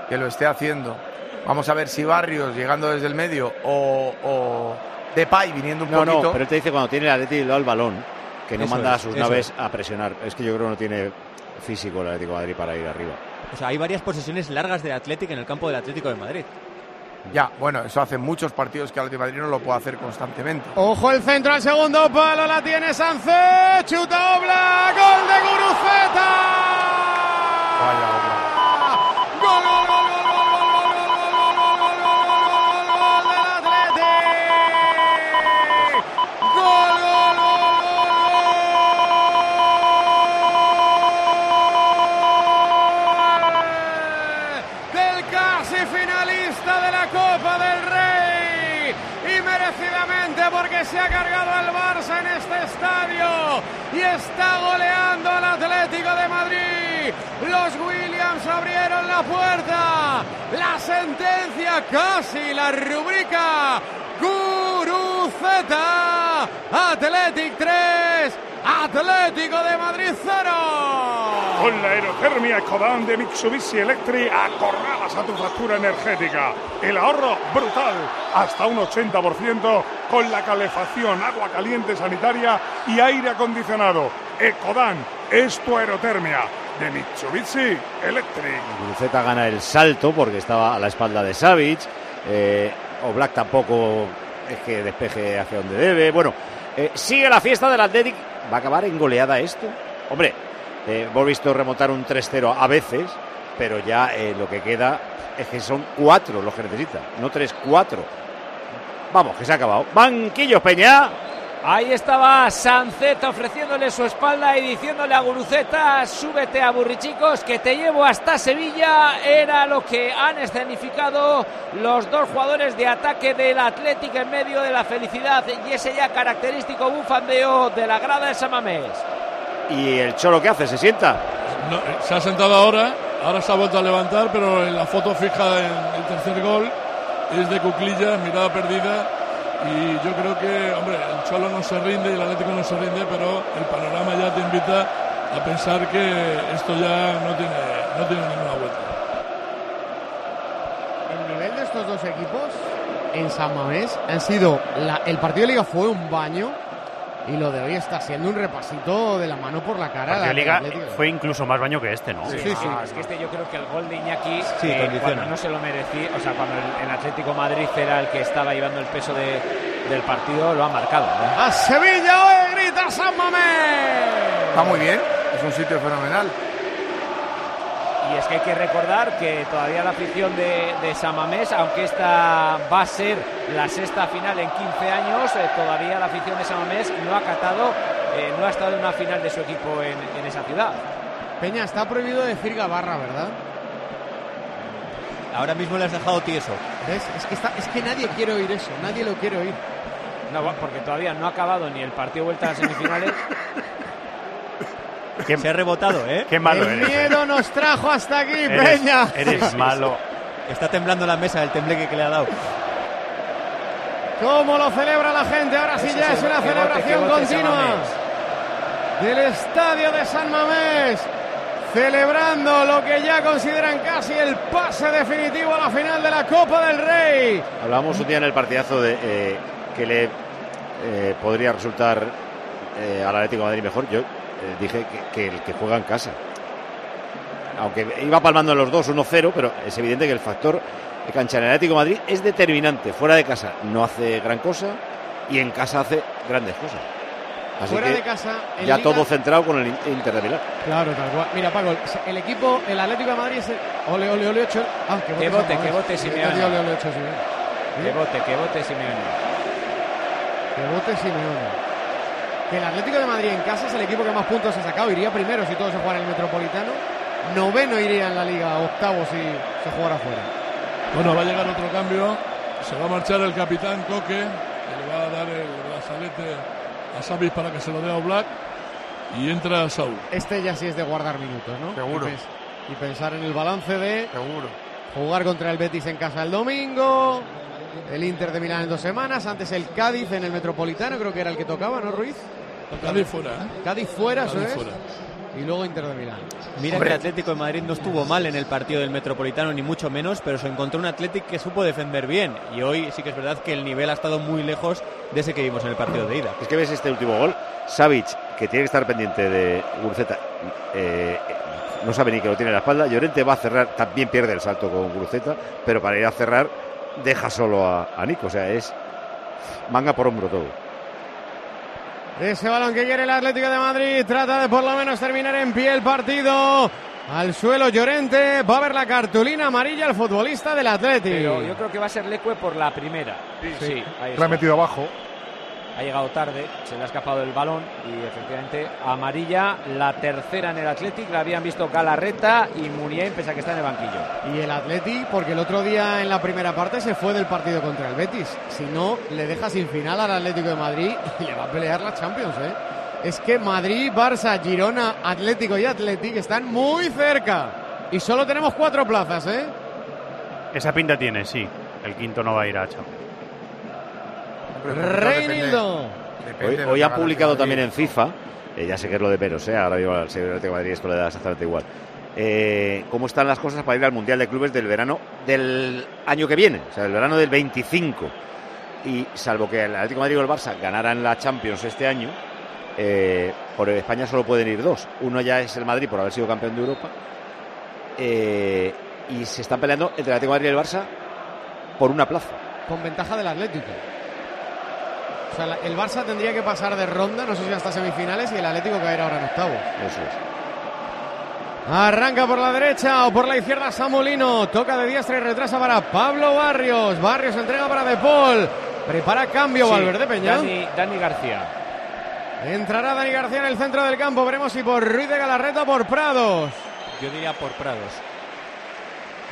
que lo esté haciendo. Vamos a ver si Barrios llegando desde el medio o, o Depay viniendo un No, poquito. no, pero él te dice cuando tiene el Atlético el balón, que no Eso manda a sus naves es. a presionar. Es que yo creo que no tiene físico el Atlético de Madrid para ir arriba. O sea, hay varias posesiones largas del Atlético en el campo del Atlético de Madrid. Ya, bueno, eso hace muchos partidos que el Atlético de Madrid no lo puede hacer constantemente. Ojo el centro al segundo palo. La tiene Sancet. Chuta Obla. Gol de Guruceta. Vaya, Oblak. Se ha cargado al Barça en este estadio. Y está goleando al Atlético de Madrid. Los Williams abrieron la puerta. La sentencia casi la rubrica. Guruceta. Athletic 3. Atlético de Madrid 0. Con la aerotermia Ecodan de Mitsubishi Electric acorralas a tu factura energética. El ahorro brutal, hasta un 80% con la calefacción, agua caliente sanitaria y aire acondicionado. Ecodan es tu aerotermia de Mitsubishi Electric. Guruceta gana el salto porque estaba a la espalda de Savic. Eh, Oblak tampoco es que despeje hacia donde debe. Bueno, eh, sigue la fiesta del Athletic. ¿Va a acabar en goleada esto? Hombre, eh, hemos visto remontar un 3-0 a veces, pero ya eh, lo que queda es que son cuatro los que necesita, no tres, cuatro. Vamos, que se ha acabado. Banquillos Peña. Ahí estaba Sanceta ofreciéndole su espalda y diciéndole a Guruceta, súbete a burrichicos que te llevo hasta Sevilla. Era lo que han escenificado los dos jugadores de ataque del Atlético en medio de la felicidad y ese ya característico bufandeo de la grada de Samamés. ¿Y el Cholo qué hace? ¿Se sienta? No, eh, se ha sentado ahora, ahora se ha vuelto a levantar, pero en la foto fija en el tercer gol es de Cuclilla, mirada perdida. Y yo creo que, hombre, el Cholo no se rinde y el Atlético no se rinde, pero el panorama ya te invita a pensar que esto ya no tiene, no tiene ninguna vuelta. El nivel de estos dos equipos en San Mamés han sido. el partido de Liga fue un baño y lo de hoy está siendo un repasito de la mano por la cara. Del Liga fue incluso más baño que este, ¿no? Sí, sí, Es que este yo creo que el gol de Iñaki, Sí, eh, condiciona. cuando no se lo merecía, o sea, cuando el, el Atlético Madrid era el que estaba llevando el peso de- del partido, lo ha marcado. ¿no? ¡A Sevilla hoy grita San Mamés! Está muy bien, es un sitio fenomenal. Y es que hay que recordar que todavía la afición de, de Samamés, aunque esta va a ser la sexta final en 15 años, eh, todavía la afición de Samamés no ha catado, eh, no ha estado en una final de su equipo en, en esa ciudad. Peña, está prohibido decir Gabarra, ¿verdad? Ahora mismo le has dejado tieso. ¿Ves? Es que, está, es que nadie quiere oír eso, nadie lo quiere oír. No, porque todavía no ha acabado ni el partido vuelta a las semifinales. <laughs> Se ha rebotado, ¿eh? Qué malo El eres. ¿eh? miedo nos trajo hasta aquí, Eres, Peña. eres Sí, sí, malo. Está temblando la mesa del tembleque que le ha dado. ¿Cómo lo celebra la gente? Ahora sí ya es el- una celebración continua del estadio de San Mamés. Celebrando lo que ya consideran casi el pase definitivo a la final de la Copa del Rey. Hablábamos un día en el partidazo de eh, que le eh, podría resultar eh, al Atlético de Madrid mejor. Yo dije que, que el que juega en casa. Aunque iba palmando en los dos 1-0, pero es evidente que el factor de cancha en el Atlético de Madrid es determinante. Fuera de casa no hace gran cosa y en casa hace grandes cosas. Así Fuera que de casa, en ya Liga- todo centrado con el Inter de Milán. Claro, tal cual. Mira, Paco, el equipo, el Atlético de Madrid es el... Ole, ole, ole, ocho. Ah, que San que Simeone. que ole, ole, ocho, Simeone. Que vote, que vote Simeone. Que vote Simeone. Que el Atlético de Madrid en casa es el equipo que más puntos ha sacado. Iría primero si todo se jugara en el Metropolitano. Noveno iría en la Liga, octavo si se jugara fuera. Bueno, va a llegar otro cambio. Se va a marchar el capitán Coque. Que le va a dar el brazalete a Savic para que se lo dé a Oblak. Y entra Saúl. Este ya sí es de guardar minutos, ¿no? Seguro. Y, pens- y pensar en el balance de Seguro. jugar contra el Betis en casa el domingo, el Inter de Milán en dos semanas, antes el Cádiz en el Metropolitano, creo que era el que tocaba, ¿no, Ruiz? Cádiz fuera, ¿eh? Cádiz fuera, eso Cádiz es. fuera. Y luego Inter de Milán. Mira Hombre. que el Atlético de Madrid no estuvo mal en el partido del Metropolitano, ni mucho menos, pero se encontró un Atlético que supo defender bien. Y hoy sí que es verdad que el nivel ha estado muy lejos de ese que vimos en el partido de ida. Es que ves este último gol, Savic, que tiene que estar pendiente de Guruceta, eh, no sabe ni que lo tiene en la espalda. Llorente va a cerrar, también pierde el salto con Guruceta, pero para ir a cerrar deja solo a, a Nico. O sea, es manga por hombro todo. Ese balón que quiere el Atlético de Madrid trata de por lo menos terminar en pie el partido. Al suelo Llorente, va a ver la cartulina amarilla al futbolista del Atlético. Pero yo creo que va a ser Lecue por la primera. Sí, ahí Lo está. ha metido abajo. Ha llegado tarde, se le ha escapado el balón y efectivamente amarilla, la tercera en el Athletic, la habían visto Galarreta y Muniain pese a que está en el banquillo. Y el Atleti, porque el otro día en la primera parte se fue del partido contra el Betis. Si no, le deja sin final al Atlético de Madrid y le va a pelear la Champions, ¿eh? Es que Madrid, Barça, Girona, Atlético y Athletic están muy cerca. Y solo tenemos cuatro plazas, ¿eh? Esa pinta tiene, sí. El quinto no va a ir a Champions. Reinildo. Hoy, hoy ha publicado también en FIFA, eh, ya sé que es lo de menos, eh, ahora mismo al señor Atlético de Madrid esto le da exactamente igual. eh, cómo están las cosas para ir al Mundial de Clubes del verano del año que viene, o sea, del verano del 25. Y salvo que el Atlético de Madrid o el Barça ganaran la Champions este año, eh, por España solo pueden ir dos. Uno ya es el Madrid por haber sido campeón de Europa. eh, y se están peleando entre el Atlético de Madrid y el Barça por una plaza. Con ventaja del Atlético. Sea, el Barça tendría que pasar de ronda, no sé si hasta semifinales, y el Atlético caer ahora en octavos. Eso es. Arranca por la derecha o por la izquierda Samolino. Toca de diestra y retrasa para Pablo Barrios. Barrios entrega para De Paul. Prepara cambio Sí, Valverde Peña. Dani, Dani García. Entrará Dani García en el centro del campo. Veremos si por Ruiz de Galarreta o por Prados. Yo diría por Prados.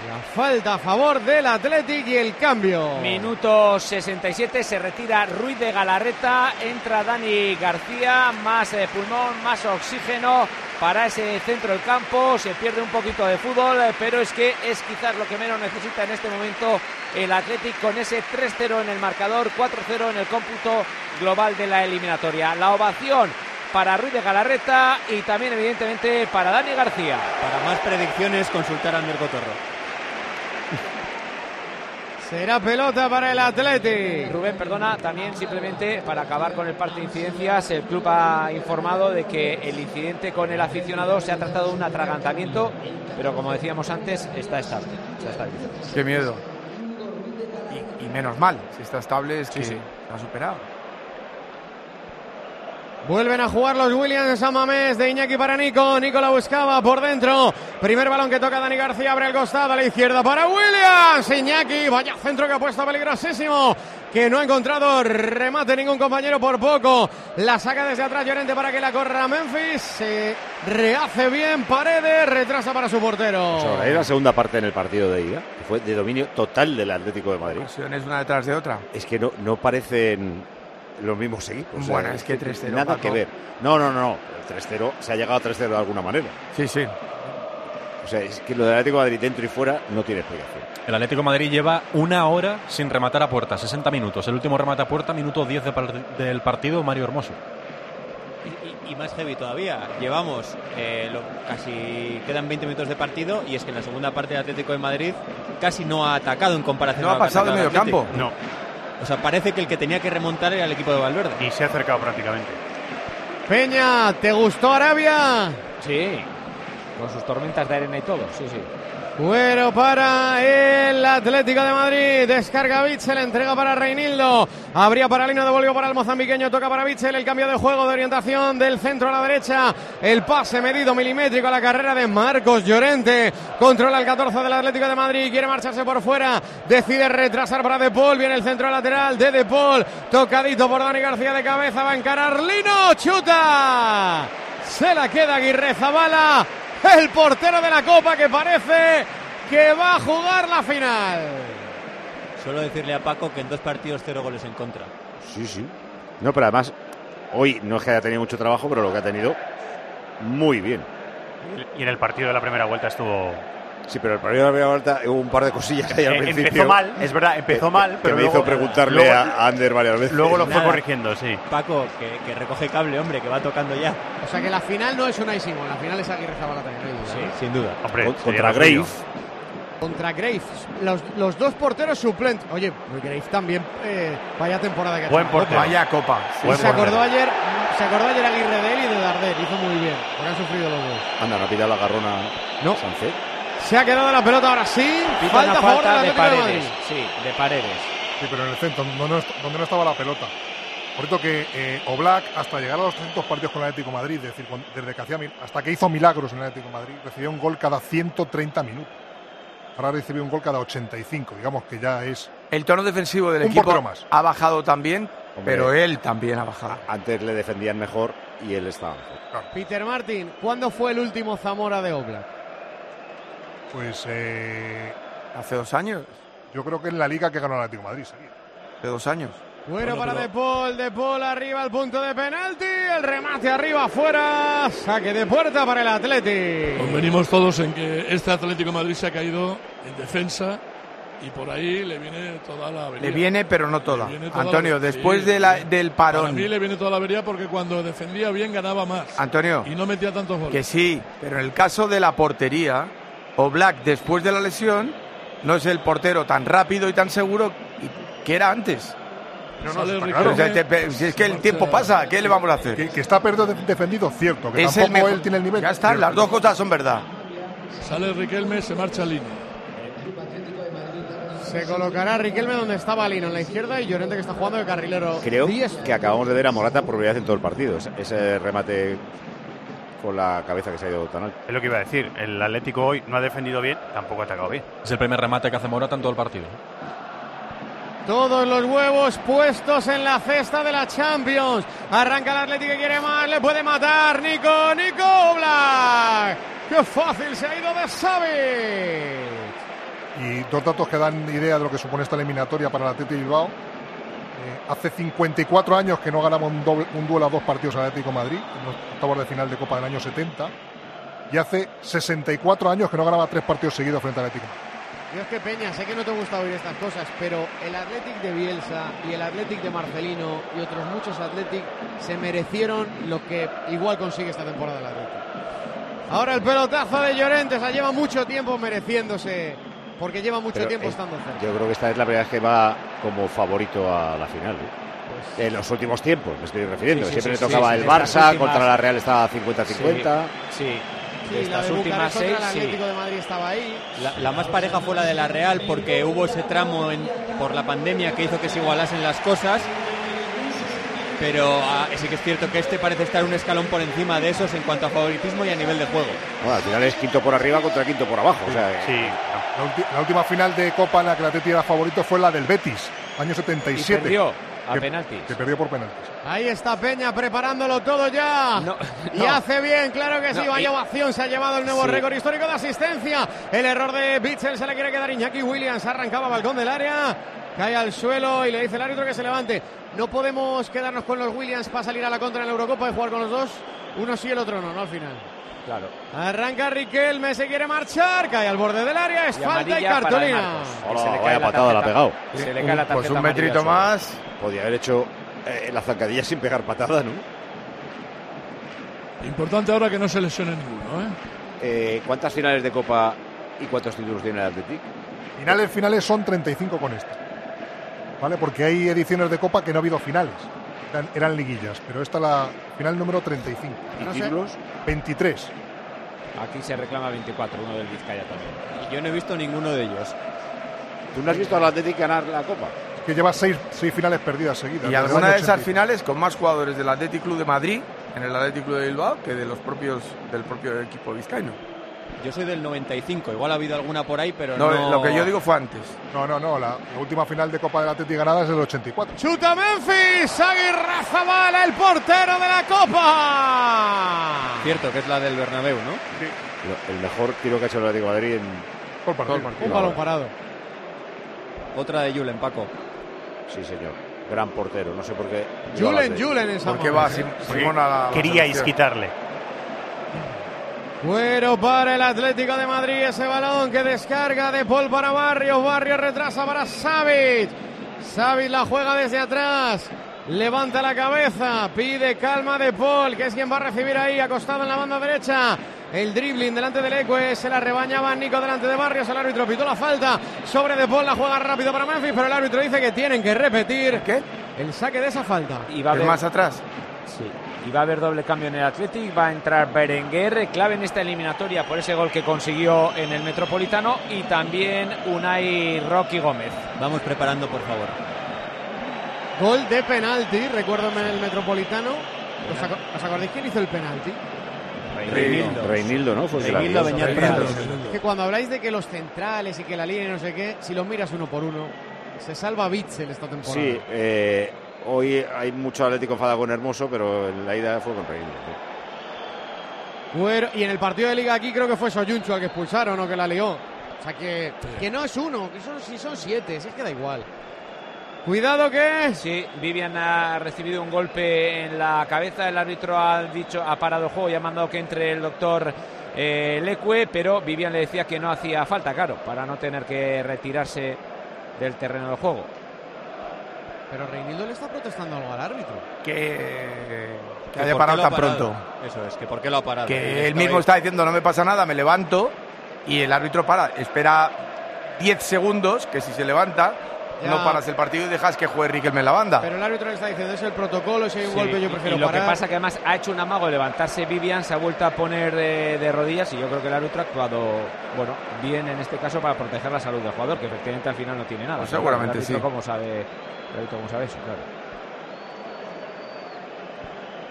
La falta a favor del Athletic y el cambio. Minuto 67, se retira Ruiz de Galarreta, entra Dani García, más eh, pulmón, más oxígeno para ese centro del campo, se pierde un poquito de fútbol, eh, pero es que es quizás lo que menos necesita en este momento el Athletic con ese 3-0 en el marcador, 4-0 en el cómputo global de la eliminatoria. La ovación para Ruiz de Galarreta y también evidentemente para Dani García. Para más predicciones, consultar a Mirko Torro. Será pelota para el Athletic. Rubén, perdona, también simplemente para acabar con el parte de incidencias, el club ha informado de que el incidente con el aficionado se ha tratado de un atragantamiento, pero como decíamos antes, está estable. Está estabilizado. Qué miedo. Y, y menos mal, si está estable es que sí. ha superado. Vuelven a jugar los Williams a Mamés de Iñaki para Nico. Nico la buscaba por dentro. Primer balón que toca Dani García. Abre el costado a la izquierda para Williams. Iñaki, vaya centro que ha puesto peligrosísimo. Que no ha encontrado remate ningún compañero por poco. La saca desde atrás Llorente para que la corra Memphis. Se rehace bien Paredes. Retrasa para su portero. Ahora, era la segunda parte en el partido de ida, que fue de dominio total del Atlético de Madrid. Ocasiones una detrás de otra. Es que no, no parecen los mismos equipos. o sea, Bueno, es que <laughs> 3-0, Nada Paco. que ver. No, no, no. El 3-0 se ha llegado a 3-0 de alguna manera. Sí, sí. O sea, es que lo del Atlético de Madrid dentro y fuera no tiene explicación. El Atlético de Madrid lleva una hora sin rematar a puerta, 60 minutos. El último remate a puerta, minuto 10 de par- del partido, Mario Hermoso. Y, y más heavy todavía. Llevamos eh, lo- casi. Quedan 20 minutos de partido y es que en la segunda parte del Atlético de Madrid casi no ha atacado en comparación No a ha pasado el medio campo. No. O sea, parece que el que tenía que remontar era el equipo de Valverde. Y se ha acercado prácticamente. Peña, ¿te gustó Arabia? Sí, con sus tormentas de arena y todo, sí, sí. Bueno para el Atlético de Madrid. Descarga Bitzel, entrega para Reinildo. Abría para Lino, devolvió para el mozambiqueño. Toca para Bitzel. El cambio de juego de orientación del centro a la derecha. El pase medido milimétrico a la carrera de Marcos Llorente. Controla el 14 del Atlético de Madrid. Quiere marcharse por fuera. Decide retrasar para De Paul. Viene el centro lateral de De Paul. Tocadito por Dani García de cabeza. Va a encarar Lino. Chuta. Se la queda Aguirre Zabala. El portero de la Copa que parece que va a jugar la final. Solo decirle a Paco que en dos partidos cero goles en contra. Sí, sí. No, pero además, hoy no es que haya tenido mucho trabajo, pero lo que ha tenido, muy bien. Y en el partido de la primera vuelta estuvo. Sí, pero el partido de la primera vuelta hubo un par de cosillas que hay al Eh, principio. empezó mal, es verdad, empezó que- mal, que pero me luego- hizo preguntarle luego- a Ander varias veces. Luego lo fue Nada. corrigiendo, sí. Paco, que, que recoge cable, hombre, que va tocando ya. O sea que la final no es una Simón, la final es Aguirre Zabala también. no Sí, ¿eh? sin duda. Hombre, Con- contra. Graves. Contra Graves. Los, los dos porteros suplentes. Oye, Graves también. eh, vaya temporada que ha Buen hecho. portero. Vaya copa. Sí, Buen se acordó portero. ayer. Se acordó ayer Aguirre de él y de Dardel. Hizo muy bien. Porque han sufrido los dos. Anda, no ha pillado la garrona No. Se ha quedado la pelota ahora sí. Pita falta una falta de paredes, sí, de paredes. Sí, pero en el centro, donde no, estaba la pelota. Por cierto que eh, Oblak, hasta llegar a los 300 partidos con el Atlético de Madrid, es decir, desde que hacía, mil- hasta que hizo milagros en el Atlético de Madrid, recibía un gol cada 130 minutos. Ahora recibe un gol cada 85, digamos que ya es... El tono defensivo del equipo más. ha bajado también, Hombre. pero él también ha bajado. Antes le defendían mejor y él estaba mejor. Peter Martin, ¿cuándo fue el último Zamora de Oblak? Pues eh, Hace dos años. yo creo que en la liga que ganó el Atlético de Madrid sería. Hace dos años. Bueno, Bueno, para pero- De Paul, De Paul arriba al punto de penalti, el remate arriba afuera, saque de puerta para el Atleti. Convenimos todos en que este Atlético de Madrid se ha caído en defensa y por ahí le viene toda la avería. Le viene, pero no toda. Antonio, la- después sí, de la- sí. del Para parón. mí le viene toda la avería porque cuando defendía bien ganaba más. Antonio, Y no metía tantos goles. que sí, pero en el caso de la portería, Oblak después de la lesión no es el portero tan rápido y tan seguro que era antes. No, no, Sale está Riquelme, O sea, te- pe- si es que el tiempo pasa, ¿qué le vamos a hacer? Que, que está perdido de- defendido, cierto, que Es tampoco él tiene el nivel. Ya está, las dos cosas son verdad. Sale Riquelme, se marcha Lino. Se colocará Riquelme donde estaba Lino en la izquierda y Llorente que está jugando de carrilero. Creo que acabamos de ver a Morata por primera vez en todo el partido. Ese remate con la cabeza que se ha ido tan alto. Es lo que iba a decir. El Atlético hoy no ha defendido bien, tampoco ha atacado bien. Es el primer remate que hace Morata en todo el partido. Todos los huevos puestos en la cesta de la Champions. Arranca el Atlético que quiere más, le puede matar. Nico, Nico Black. ¡Qué fácil se ha ido de Savic! Y dos datos que dan idea de lo que supone esta eliminatoria para el Atlético de Bilbao. Hace 54 años que no ganamos un, duelo a dos partidos al Atlético Madrid, en los octavos de final de Copa del año 70. Y hace 64 años que no ganaba tres partidos seguidos frente al Atlético. Madrid. Dios que Peña, sé que no te gusta oír estas cosas, pero el Athletic de Bielsa y el Athletic de Marcelino y otros muchos Athletic se merecieron lo que igual consigue esta temporada el Athletic. Ahora el pelotazo de Llorente, o sea, lleva mucho tiempo mereciéndose, porque lleva mucho Pero, tiempo eh, estando cerca. Yo creo que esta es la primera vez que va como favorito a la final. ¿eh? en los últimos tiempos, me estoy refiriendo. Sí, sí, Siempre sí, le tocaba sí, el Barça, últimas- contra la Real estaba 50-50. Sí, sí. Sí, De la estas de últimas seis, el sí. Atlético de Madrid estaba ahí. La, la más pareja fue la de la Real porque hubo ese tramo en- por la pandemia que hizo que se igualasen las cosas. Pero ah, sí que es cierto que este parece estar un escalón por encima de esos en cuanto a favoritismo y a nivel de juego. Bueno, al final es quinto por arriba contra quinto por abajo. O sea, La, la última final de Copa en la que el Atlético era favorito fue la del Betis, año 77. Y perdió a que, penaltis. Que perdió por penaltis. Ahí está Peña preparándolo todo ya. y no. hace bien, claro que sí. No, Vaya y- ovación, se ha llevado el nuevo Sí. récord histórico de asistencia. El error de Bitzel se le quiere quedar Iñaki Williams. Arrancaba balcón del área. Cae al suelo y le dice el árbitro que se levante. No podemos quedarnos con los Williams para salir a la contra en la Eurocopa y jugar con los dos. Uno sí, el otro no, no al final. Claro. Arranca Riquelme, se quiere marchar, cae al borde del área, es Y falta y cartolina. Hola, Se le cae vaya la patada la ha pegado. Se le cae la Pues tarjeta un amarilla metrito más. Podía haber hecho eh, la zancadilla sin pegar patada, ¿no? Importante ahora que no se lesione ninguno, ¿eh? Eh, ¿Cuántas finales de Copa y cuántos títulos tiene el Atlético? Finales, finales son 35 con esta. ¿Vale? Porque hay ediciones de Copa que no ha habido finales. Eran, eran liguillas, pero esta la final número 35. ¿Y No sé. títulos? 23. Aquí se reclama 24, uno del Vizcaya también. Y yo no he visto ninguno de ellos. ¿Tú no has visto al Atlético ganar la Copa? Que lleva seis, seis finales perdidas seguidas. Y alguna de esas 80. finales con más jugadores del Athletic Club de Madrid en el Athletic Club de Bilbao que de los propios del propio equipo vizcaíno. Yo soy del 95, igual ha habido alguna por ahí, pero No, no. lo que yo digo fue antes. No, no, no. La, la última final de Copa del Atlético ganada es del 84. Chuta Memphis, Aguirre Zabala, el portero de la Copa. Cierto, que es la del Bernabéu, ¿no? Lo- El mejor tiro que ha hecho el Atlético de Madrid en Por partido. Un balón parado. Otra de Julen, Paco. Sí, señor. Gran portero. No sé por qué. Julen, Julen en San ¿Por qué va. Simón a la- Queríais quitarle. Fuero para el Atlético de Madrid ese balón que descarga de Paul para Barrios. Barrios retrasa para Savic. Savic la juega desde atrás. Levanta la cabeza, pide calma de Paul, que es quien va a recibir ahí, acostado en la banda derecha. El dribbling delante del Ecue, se la rebañaba Nico delante de Barrios, el árbitro pitó la falta sobre de Paul, la juega rápido para Memphis, pero el árbitro dice que tienen que repetir ¿Qué? el saque de esa falta. Y va a ¿Es haber, más atrás? Y va a haber doble cambio en el Athletic. Va a entrar Berenguer, clave en esta eliminatoria por ese gol que consiguió en el Metropolitano. Y también Unai Rocky Gómez. Vamos preparando, por favor. Gol de penalti, recuérdame en el Metropolitano. ¿Os, aco- os acordáis quién hizo el penalti? Reinildo. Reinildo, ¿no? Fue Reinildo que cuando habláis de que los centrales y que la línea y no sé qué, si los miras uno por uno, se salva Bitzel esta temporada. Sí, eh, hoy hay mucho Atlético enfadado con Hermoso, pero la ida fue con sí. Bueno, y en el partido de liga aquí creo que fue Soyunchu al que expulsaron o que la lió. O sea que, que no es uno, que son, si son siete, si es que da igual. Cuidado que Sí, Vivian ha recibido un golpe en la cabeza. El árbitro ha dicho, ha parado el juego y ha mandado que entre el doctor eh, Lecue, pero Vivian le decía que no hacía falta, claro, para no tener que retirarse del terreno del juego. Pero Reinildo le está protestando algo al árbitro. Que, que haya parado tan parado. pronto. Eso es, que por qué lo ha parado. Que él mismo ahí. está diciendo no me pasa nada, me levanto y el árbitro para, espera 10 segundos, que si se levanta Ya. no paras el partido y dejas que juegue Riquelme en la banda. Pero el árbitro le está diciendo, es el protocolo, si hay un Sí, golpe yo prefiero y lo parar. que pasa que además ha hecho un amago de levantarse Vivian, se ha vuelto a poner de, de rodillas y yo creo que el árbitro ha actuado bueno bien en este caso para proteger la salud del jugador, que efectivamente al final no tiene nada. Pues seguramente el árbitro sí. ¿Cómo sabe, el árbitro cómo sabe eso? Claro.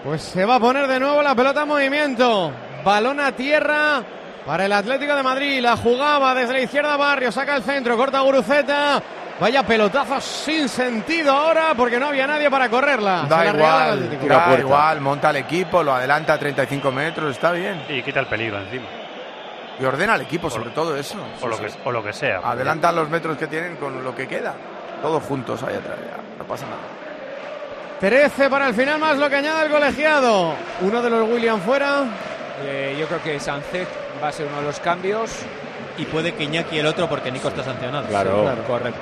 Pues se va a poner de nuevo la pelota en movimiento. Balón a tierra para el Atlético de Madrid. La jugaba desde la izquierda Barrio, saca el centro, corta Guruceta. Vaya pelotazo sin sentido ahora porque no había nadie para correrla. Da igual, da igual, monta el equipo, lo adelanta a 35 metros, está bien. Y quita el peligro encima. Y ordena al equipo, sobre todo eso. O lo, que, o lo que sea. Adelantan los metros que tienen con lo que queda. Todos juntos ahí atrás, ya, no pasa nada. 13 para el final más lo que añade el colegiado. Uno de los William fuera. Eh, yo creo que Sancet va a ser uno de los cambios. Y puede que Iñaki el otro porque Nico está sancionado. Claro. correcto.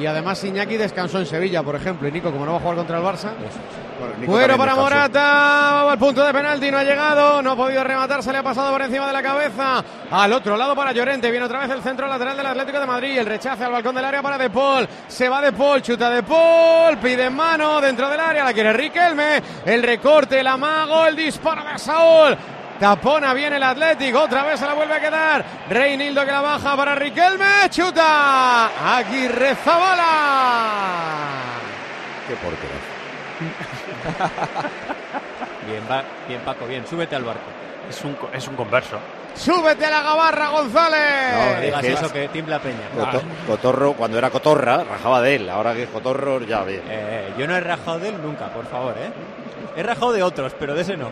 Y además Iñaki descansó en Sevilla, por ejemplo. Y Nico, como no va a jugar contra el Barça. Bueno para. Morata, al punto de penalti, no ha llegado, no ha podido rematar, se le ha pasado por encima de la cabeza. Al otro lado para Llorente, viene otra vez el centro lateral del Atlético de Madrid, el rechace al balcón del área para De Paul, se va De Paul, chuta De Paul, pide mano dentro del área, la quiere Riquelme, el recorte, el amago, el disparo de Saúl. Tapona bien el Atlético, otra vez se la vuelve a quedar. Reinildo que la baja para Riquelme, chuta. Aguirre Zabala. Qué porquería. <laughs> Bien, va, bien Paco, bien. Súbete al barco. Es un, co- es un converso. Súbete a la gabarra, González. No digas que- eso que tiembla Peña. Coto- Cotorro, cuando era Cotorra, rajaba de él. Ahora que es Cotorro, ya bien. Eh, yo no he rajado de él nunca, por favor, ¿eh? He rajado de otros, pero de ese no.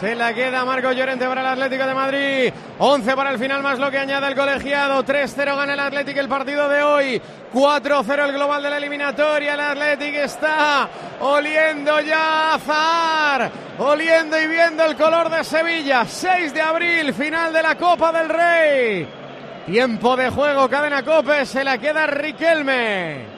Se la queda Marco Llorente para el Atlético de Madrid. 11 para el final, más lo que añade el colegiado. 3-0 gana el Atlético el partido de hoy. 4-0 el global de la eliminatoria. El Atlético está oliendo ya a azar. Oliendo y viendo el color de Sevilla. 6 de abril, final de la Copa del Rey. Tiempo de juego, cadena Cope. Se la queda Riquelme.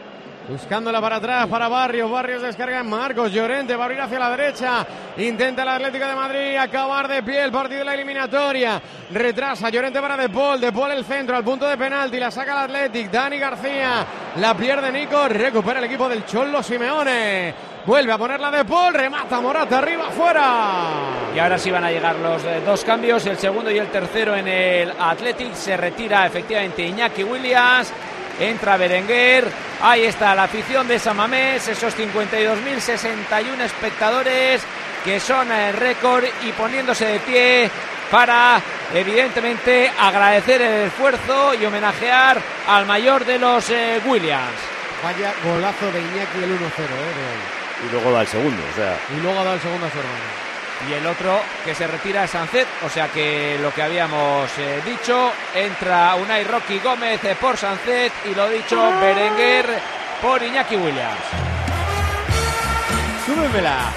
Buscándola para atrás para Barrios. Barrios descarga en Marcos. Llorente va a abrir hacia la derecha. Intenta el Atlético de Madrid acabar de pie el partido de la eliminatoria. Retrasa Llorente para De Paul. De Paul el centro al punto de penalti. La saca el Atlético. Dani García. La pierde Nico. Recupera el equipo del Cholo Simeone. Vuelve a ponerla De Paul. Remata Morata arriba afuera. Y ahora sí van a llegar los eh, dos cambios, el segundo y el tercero en el Athletic. Se retira efectivamente Iñaki Williams. Entra Berenguer. Ahí está la afición de Samamés, esos 52.061 espectadores que son el récord y poniéndose de pie para evidentemente agradecer el esfuerzo y homenajear al mayor de los eh, Williams. Vaya golazo de Iñaki el 1-0 eh, de hoy. Y luego da el segundo, o sea. Y luego dado el segundo a su hermano. Y el otro que se retira es Sancet, o sea que lo que habíamos eh, dicho, entra Unai Rocky Gómez eh, por Sancet y lo dicho, Berenguer por Iñaki Williams. ¡Súbemela!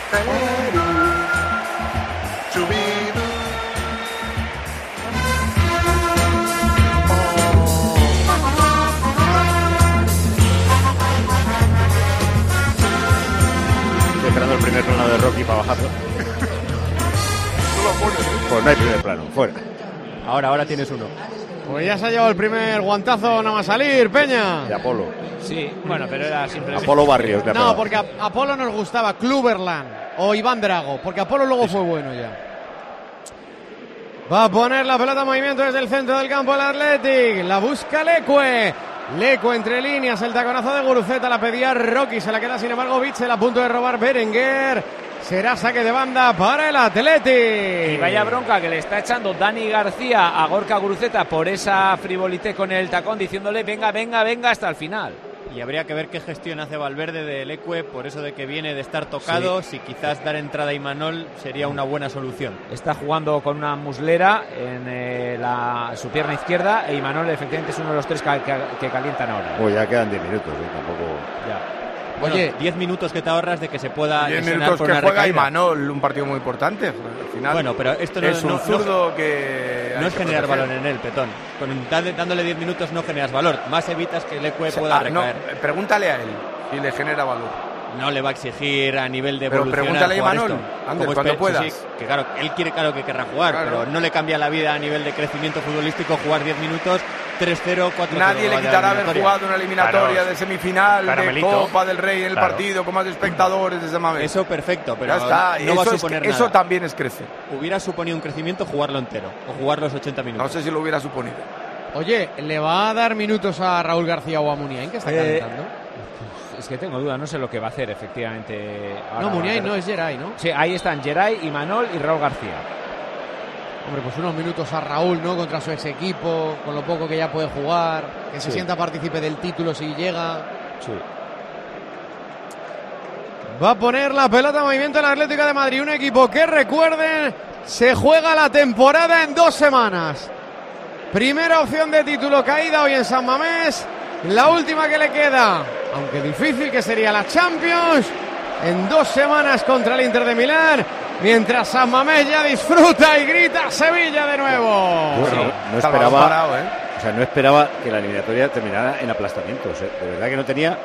Estoy esperando el primer plano de Rocky para bajarlo. Pues no hay primer plano, fuera. Ahora, ahora tienes uno. Pues ya se ha llevado el primer guantazo nada más salir, Peña. De Apolo. Sí, bueno, pero era simplemente... Apolo Barrios. le ha No, porque a Apolo nos gustaba Kluberland o Iván Drago, porque Apolo luego fue bueno ya. Va a poner la pelota en movimiento desde el centro del campo el Athletic. La busca Leque. Leque entre líneas, el taconazo de Guruceta, la pedía Rocky, se la queda sin embargo Bitzel a punto de robar Berenguer. Será saque de banda para el Athletic. Y vaya bronca que le está echando Dani García a Gorka Guruceta por esa frivolité con el tacón diciéndole venga, venga, venga hasta el final. Y habría que ver qué gestión hace Valverde del Ecue por eso de que viene de estar tocado. Si quizás dar entrada a Imanol sería una buena solución. Está jugando con una muslera en eh, la, su pierna izquierda e Imanol efectivamente es uno de los tres que, que- que calientan ahora. Pues ya quedan 10 minutos, ¿eh? tampoco. Oye. 10 minutos que te ahorras de que se pueda 10 lesionar minutos por que juega recaída. Imanol, un partido muy importante. Al final Bueno, pero esto no- es un no- no- zurdo que. No es que generar valor en él, Petón. Con dándole 10 minutos no generas valor. Más evitas que el Ecue pueda Ah, no, recaer. pregúntale a él si le genera valor. No le va a exigir a nivel de Pero pregúntale a esto. Ander, Como cuando puedas. sí, sí, que claro, él quiere claro que querrá jugar, Claro. pero no le cambia la vida a nivel de crecimiento futbolístico jugar 10 minutos, 3-0, 4-0. Nadie le quitará haber jugado una eliminatoria Claro, de semifinal, de. Copa del Rey en el Claro. partido con más espectadores de esa manera. Eso perfecto, pero está. no va a eso, es- suponer eso también es crecer. Hubiera suponido un crecimiento jugarlo entero o jugar los 80 minutos. No sé si lo hubiera suponido. Oye, ¿le va a dar minutos a Raúl García o a Muniain que está Eh, calentando? Es que tengo duda, no sé lo que va a hacer efectivamente. ahora No, Muniain no, es Geray, ¿no? Sí, ahí están Geray, Imanol y Raúl García. Hombre, pues unos minutos a Raúl, ¿no? Contra su ex equipo, con lo poco que ya puede jugar, que se sienta partícipe del título si llega. Sí. Va a poner la pelota en movimiento el Atlético de Madrid, un equipo que recuerden, se juega la temporada en dos semanas. Primera opción de título caída hoy en San Mamés, la última que le queda, aunque difícil que sería la Champions, en dos semanas contra el Inter de Milán, mientras San Mamés ya disfruta y grita Sevilla de nuevo. Yo no, esperaba, o sea, no esperaba que la eliminatoria terminara en aplastamientos. ¿eh? De verdad que no tenía.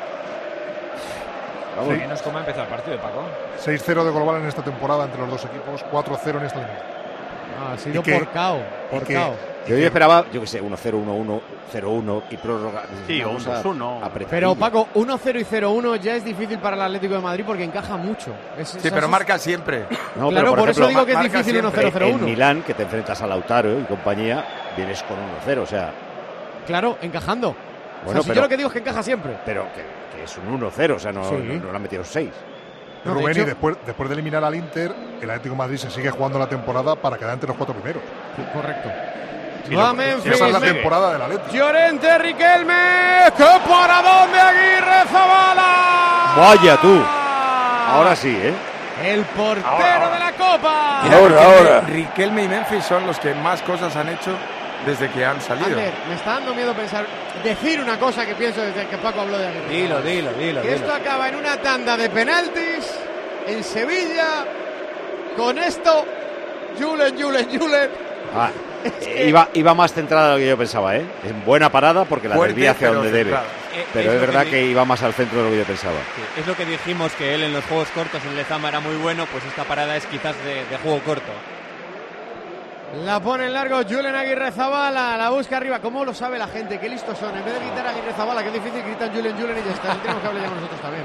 Vamos, Sí. Menos cómo ha empezado el partido, Paco. 6-0 de global en esta temporada entre los dos equipos, 4-0 en esta liga. Ah, ha sido Y que- por cao, por y que- cao. Yo, yo esperaba, yo que sé, 1-0, 1-1, 0-1 y prórroga. Sí, Una o un cosa 2-1. apretadilla. Pero Paco, 1-0 y 0-1 ya es difícil para el Atlético de Madrid porque encaja mucho. Es- Sí, pero marca siempre. No, Claro, pero, por eso digo que es difícil siempre. 1-0-0-1. En Milán, que te enfrentas a Lautaro y compañía, vienes con 1-0. O sea, Claro, encajando. O Bueno, sea, si pero- yo lo que digo es que encaja siempre. pero que, que es un 1-0, o sea, no, Sí. no, no le han metido 6. No, de Rubén, y después, después de eliminar al Inter, el Atlético de Madrid se sigue jugando la temporada para quedar entre los cuatro primeros. Correcto. Va Memphis. esa es la temporada del Atlético. Llorente, Riquelme. ¡Qué paradón de Aguirre Zabala! Vaya tú. Ahora sí, ¿eh? El portero de la Copa. Mira, Ahora, Riquelme- ahora. Riquelme y Memphis son los que más cosas han hecho desde que han salido. Ander, me está dando miedo pensar, decir una cosa que pienso desde que Paco habló de Aguirre. Dilo, dilo, dilo. Que dilo. esto acaba en una tanda de penaltis en Sevilla. Con esto, Julen, Julen, Julen. Ah, <laughs> iba, iba más centrada de lo que yo pensaba, ¿eh? En buena parada porque la Fuerte, desvía hacia donde debe. Eh, Pero es verdad que iba más al centro de lo que yo pensaba. Sí, es lo que dijimos que él en los juegos cortos en Lezama era muy bueno, pues esta parada es quizás de, de juego corto. La pone en largo Julen Aguirre Zabala, la busca arriba. ¿Cómo lo sabe la gente? Qué listos son. En vez de gritar Aguirre Zabala, que es difícil, gritan Julen Julen y ya está. Tenemos que hablar ya nosotros también.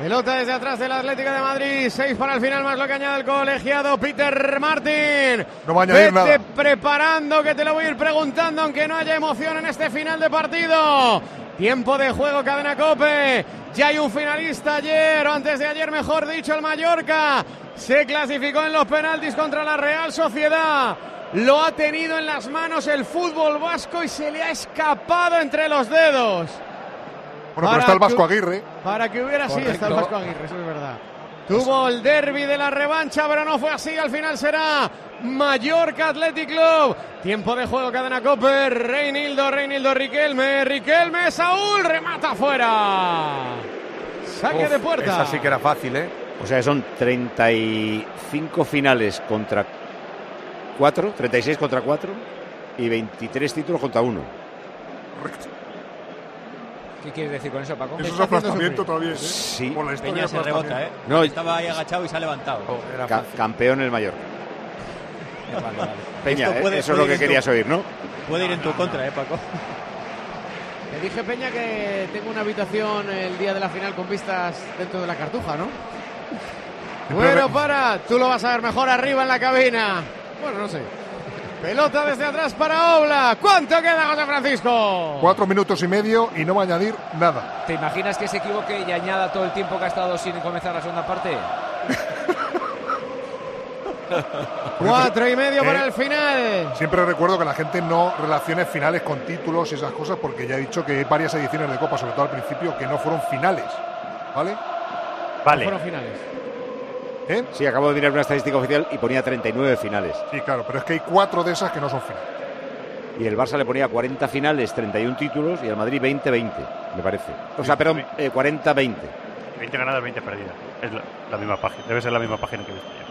Pelota desde atrás del Atlético de Madrid. Seis para el final, más lo que añade el colegiado Peter Martin. No va a añadir Vete nada. preparando, que te lo voy a ir preguntando, aunque no haya emoción en este final de partido. Tiempo de juego, cadena Cope. Ya hay un finalista ayer, o antes de ayer, mejor dicho, el Mallorca. Se clasificó en los penaltis contra la Real Sociedad. Lo ha tenido en las manos el fútbol vasco y se le ha escapado entre los dedos. Bueno, Para pero está el que- Vasco Aguirre. Para que hubiera sido, está el. Vasco Aguirre, eso es verdad. Tuvo el derby de la revancha, pero no fue así. Al final será Mallorca Athletic Club. Tiempo de juego, cadena Cope. Reinildo, Reinildo, Riquelme. Riquelme, Saúl, remata afuera. Saque Uf, de puerta. Esa sí que era fácil, ¿eh? O sea, son 35 finales contra 4, 36 contra 4 y 23 títulos contra 1. ¿Qué quieres decir con eso, Paco? Eso es aplastamiento todavía, ¿eh? Sí. Por la historia Peña se rebota, ¿eh? No, Estaba ahí agachado y se ha levantado. Ca- campeón el Mallorca. Vale, vale. Peña, ¿eh? puede- eso es lo que tu- querías oír, ¿no? Puede ir en tu contra, ¿eh, Paco? Te dije, Peña, que tengo una habitación el día de la final con vistas dentro de la cartuja, ¿no? <laughs> Bueno, para, tú lo vas a ver mejor arriba en la cabina. Bueno, no sé. Pelota desde atrás para Obla. ¿Cuánto queda, José Francisco? Cuatro minutos y medio y no va a añadir nada. ¿Te imaginas que se equivoque y añada todo el tiempo que ha estado sin comenzar la segunda parte? <laughs> <laughs> Cuatro y medio para Eh, el final. Siempre recuerdo que la gente no relacione finales con títulos y esas cosas porque ya he dicho que hay varias ediciones de Copa, sobre todo al principio, que no fueron finales. ¿Vale? Vale. Fueron finales. ¿Eh? Sí, acabo de mirar una estadística oficial y ponía 39 finales. Sí, claro, pero es que hay cuatro de esas que no son finales. Y el Barça le ponía 40 finales, 31 títulos y al Madrid 20-20, me parece. O sea, perdón, eh, 40-20. 20 ganadas, 20 perdidas. Es la, la misma página. Debe ser la misma página que he visto yo.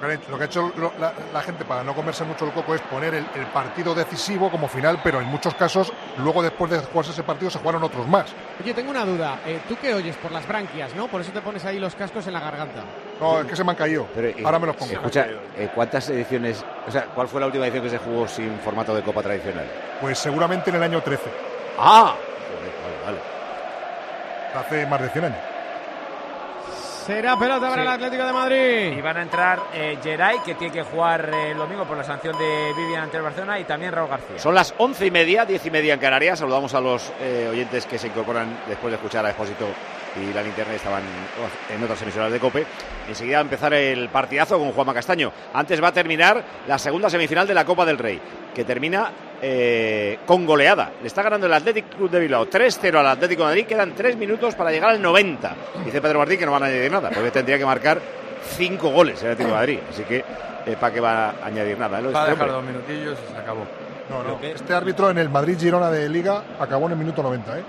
Lo que ha hecho, lo que ha hecho lo- la, la gente para no comerse mucho el coco es poner el, el partido decisivo como final, pero en muchos casos, luego después de jugarse ese partido, se jugaron otros más. Oye, tengo una duda. Eh, ¿Tú qué oyes? Por las branquias, ¿no? Por eso te pones ahí los cascos en la garganta. No, es que se me han caído. Pero, eh, Ahora me los pongo. Escucha, eh, ¿cuántas ediciones, o sea, cuál fue la última edición que se jugó sin formato de Copa tradicional? Pues seguramente en el año 13, ¡Ah! Vale, vale. hace más de 100 años. Será pelota para Sí. el Atlético de Madrid. Y van a entrar eh, Geray, que tiene que jugar eh, el domingo por la sanción de Vivian ante el Barcelona, y también Raúl García. Son las once y media, diez y media en Canarias. Saludamos a los eh, oyentes que se incorporan después de escuchar a Expósito y la linterna estaban en otras emisoras de Cope. Enseguida va a empezar el partidazo con Juanma Castaño. Antes va a terminar la segunda semifinal de la Copa del Rey, que termina eh, con goleada. Le está ganando el Athletic Club de Bilbao 3-0 al Atlético de Madrid. Quedan 3 minutos para llegar al 90. Dice Pedro Martín que no van a añadir nada, porque tendría que marcar 5 goles el Atlético de Madrid. Así que, eh, ¿para qué va a añadir nada? Va a dejar dos minutillos y se acabó. No, no. Este árbitro en el Madrid-Girona de Liga acabó en el minuto 90, ¿eh?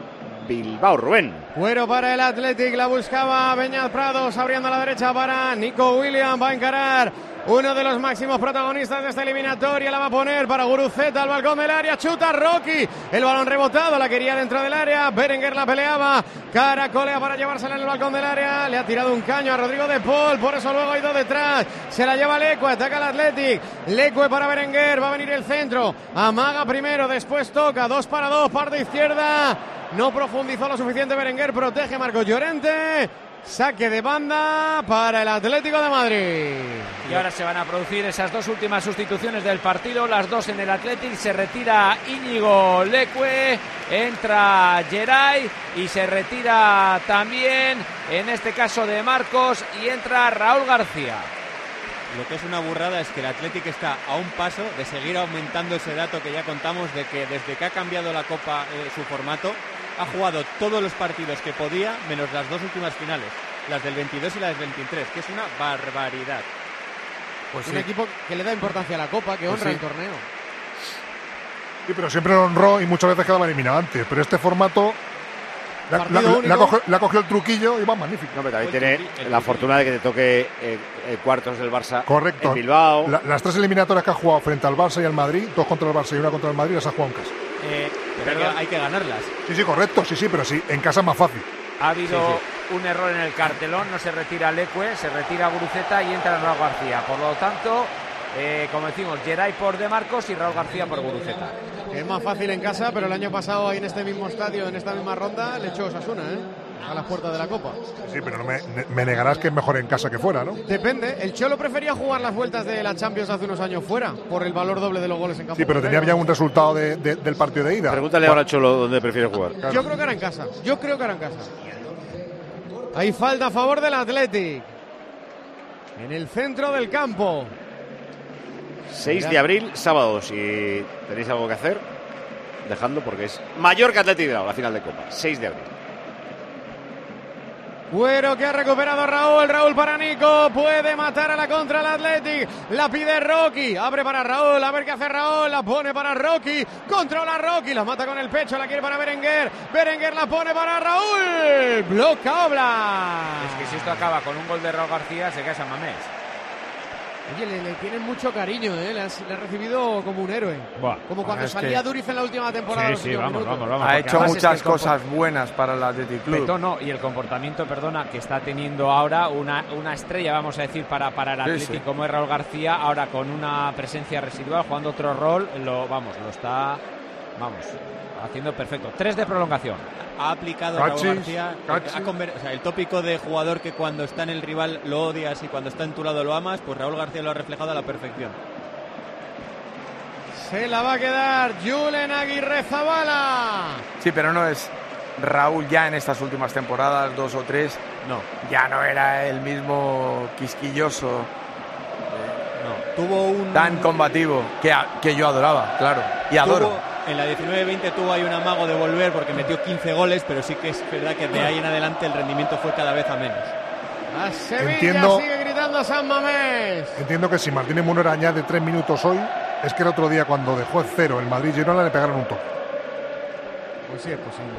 Bilbao, Rubén. Cuero para el Athletic, la buscaba Beñat Prados, abriendo a la derecha para Nico William, va a encarar uno de los máximos protagonistas de esta eliminatoria, la va a poner para Guruceta al balcón del área, chuta Rocky, el balón rebotado, la quería dentro del área, Berenguer la peleaba, caracolea para llevársela en el balcón del área, le ha tirado un caño a Rodrigo de Paul, por eso luego ha ido detrás, se la lleva Lecue, ataca el Athletic, Lecue para Berenguer, va a venir el centro, amaga primero, después toca, dos para dos, parte izquierda, no profundizó lo suficiente Berenguer, protege Marco Llorente. Saque de banda para el Atlético de Madrid. Y ahora se van a producir esas dos últimas sustituciones del partido, las dos en el Athletic. Se retira Íñigo Leque, entra Geray y se retira también, en este caso de Marcos, y entra Raúl García. Lo que es una burrada es que el Athletic está a un paso de seguir aumentando ese dato que ya contamos de que desde que ha cambiado la Copa eh, su formato, ha jugado todos los partidos que podía, menos las dos últimas finales, las del 22 y las del 23, que es una barbaridad. Pues un equipo que le da importancia a la Copa, que Pues honra sí. el torneo. Sí, pero siempre lo honró y muchas veces quedaba eliminado antes. Pero este formato le ha- cogido- el truquillo y va magnífico. No, pero también tiene la fortuna de que te toque eh, eh, cuartos del Barça Correcto. en Bilbao. La- las tres eliminatorias que ha jugado frente al Barça y al Madrid, dos contra el Barça y una contra el Madrid, las ha jugado en casa. Eh, pero hay que- hay que ganarlas. Sí, sí, correcto, sí, sí, pero sí, en casa es más fácil. Ha habido un error en el cartelón, no se retira Leque, se retira Guruceta y entra Raúl García. Por lo tanto, eh, como decimos, Geray por De Marcos y Raúl García por Guruceta. Es más fácil en casa, pero el año pasado ahí en este mismo estadio, en esta misma ronda, le echó Osasuna, ¿eh? A las puertas de la Copa. Sí, pero no me, me negarás que es mejor en casa que fuera, ¿no? Depende. El Cholo prefería jugar las vueltas de la Champions hace unos años fuera, por el valor doble de los goles en campo. Sí, pero tenía ya un resultado de- de- del partido de ida. Pregúntale ahora a Cholo dónde prefiere jugar. Yo creo que era en casa. Yo creo que era en casa. Hay falta a favor del Athletic. En el centro del campo. 6 de abril, sábado. Si tenéis algo que hacer, dejadlo porque es Mallorca Atlético de Bilbao, la final de Copa. 6 de abril. Cuero que ha recuperado Raúl, Raúl para Nico, puede matar a la contra el Athletic, la pide Rocky, abre para Raúl, a ver qué hace Raúl, la pone para Rocky, controla Rocky, la mata con el pecho, la quiere para Berenguer, Berenguer la pone para Raúl, bloca Obla. Es que si esto acaba con un gol de Raúl García, se cae San Mamés. Oye, le, le tienen mucho cariño, ¿eh? le, has- le ha recibido como un héroe. Buah. Como cuando salía que- Duriz en la última temporada. Sí, sí, vamos, vamos, vamos. Ha hecho muchas cosas buenas para el Athletic Club. Petón, no, y el comportamiento, perdona, que está teniendo ahora una, una estrella, vamos a decir, para, para el Sí, Atlético sí. como es Raúl García, ahora con una presencia residual, jugando otro rol, lo vamos, lo está, vamos, haciendo perfecto. Tres de prolongación. Ha aplicado Cachis, Raúl García cachis. ha conver- o sea, el tópico de jugador que cuando está en el rival lo odias y cuando está en tu lado lo amas, pues Raúl García lo ha reflejado a la perfección. Se la va a quedar Julen Aguirre Zabala. Sí, pero no es Raúl ya en estas últimas temporadas, dos o tres. No. Ya no era el mismo quisquilloso, No, tuvo un tan combativo, que, a- que yo adoraba, claro. Y adoro. Tuvo- en la 19-20 tuvo ahí un amago de volver porque metió 15 goles, pero sí que es verdad que de ahí en adelante el rendimiento fue cada vez a menos. A Sevilla Entiendo- sigue gritando San Mamés. Entiendo que si Martínez Munera añade tres minutos hoy, es que el otro día cuando dejó el cero el Madrid Girona le pegaron un toque. Pues sí, es posible.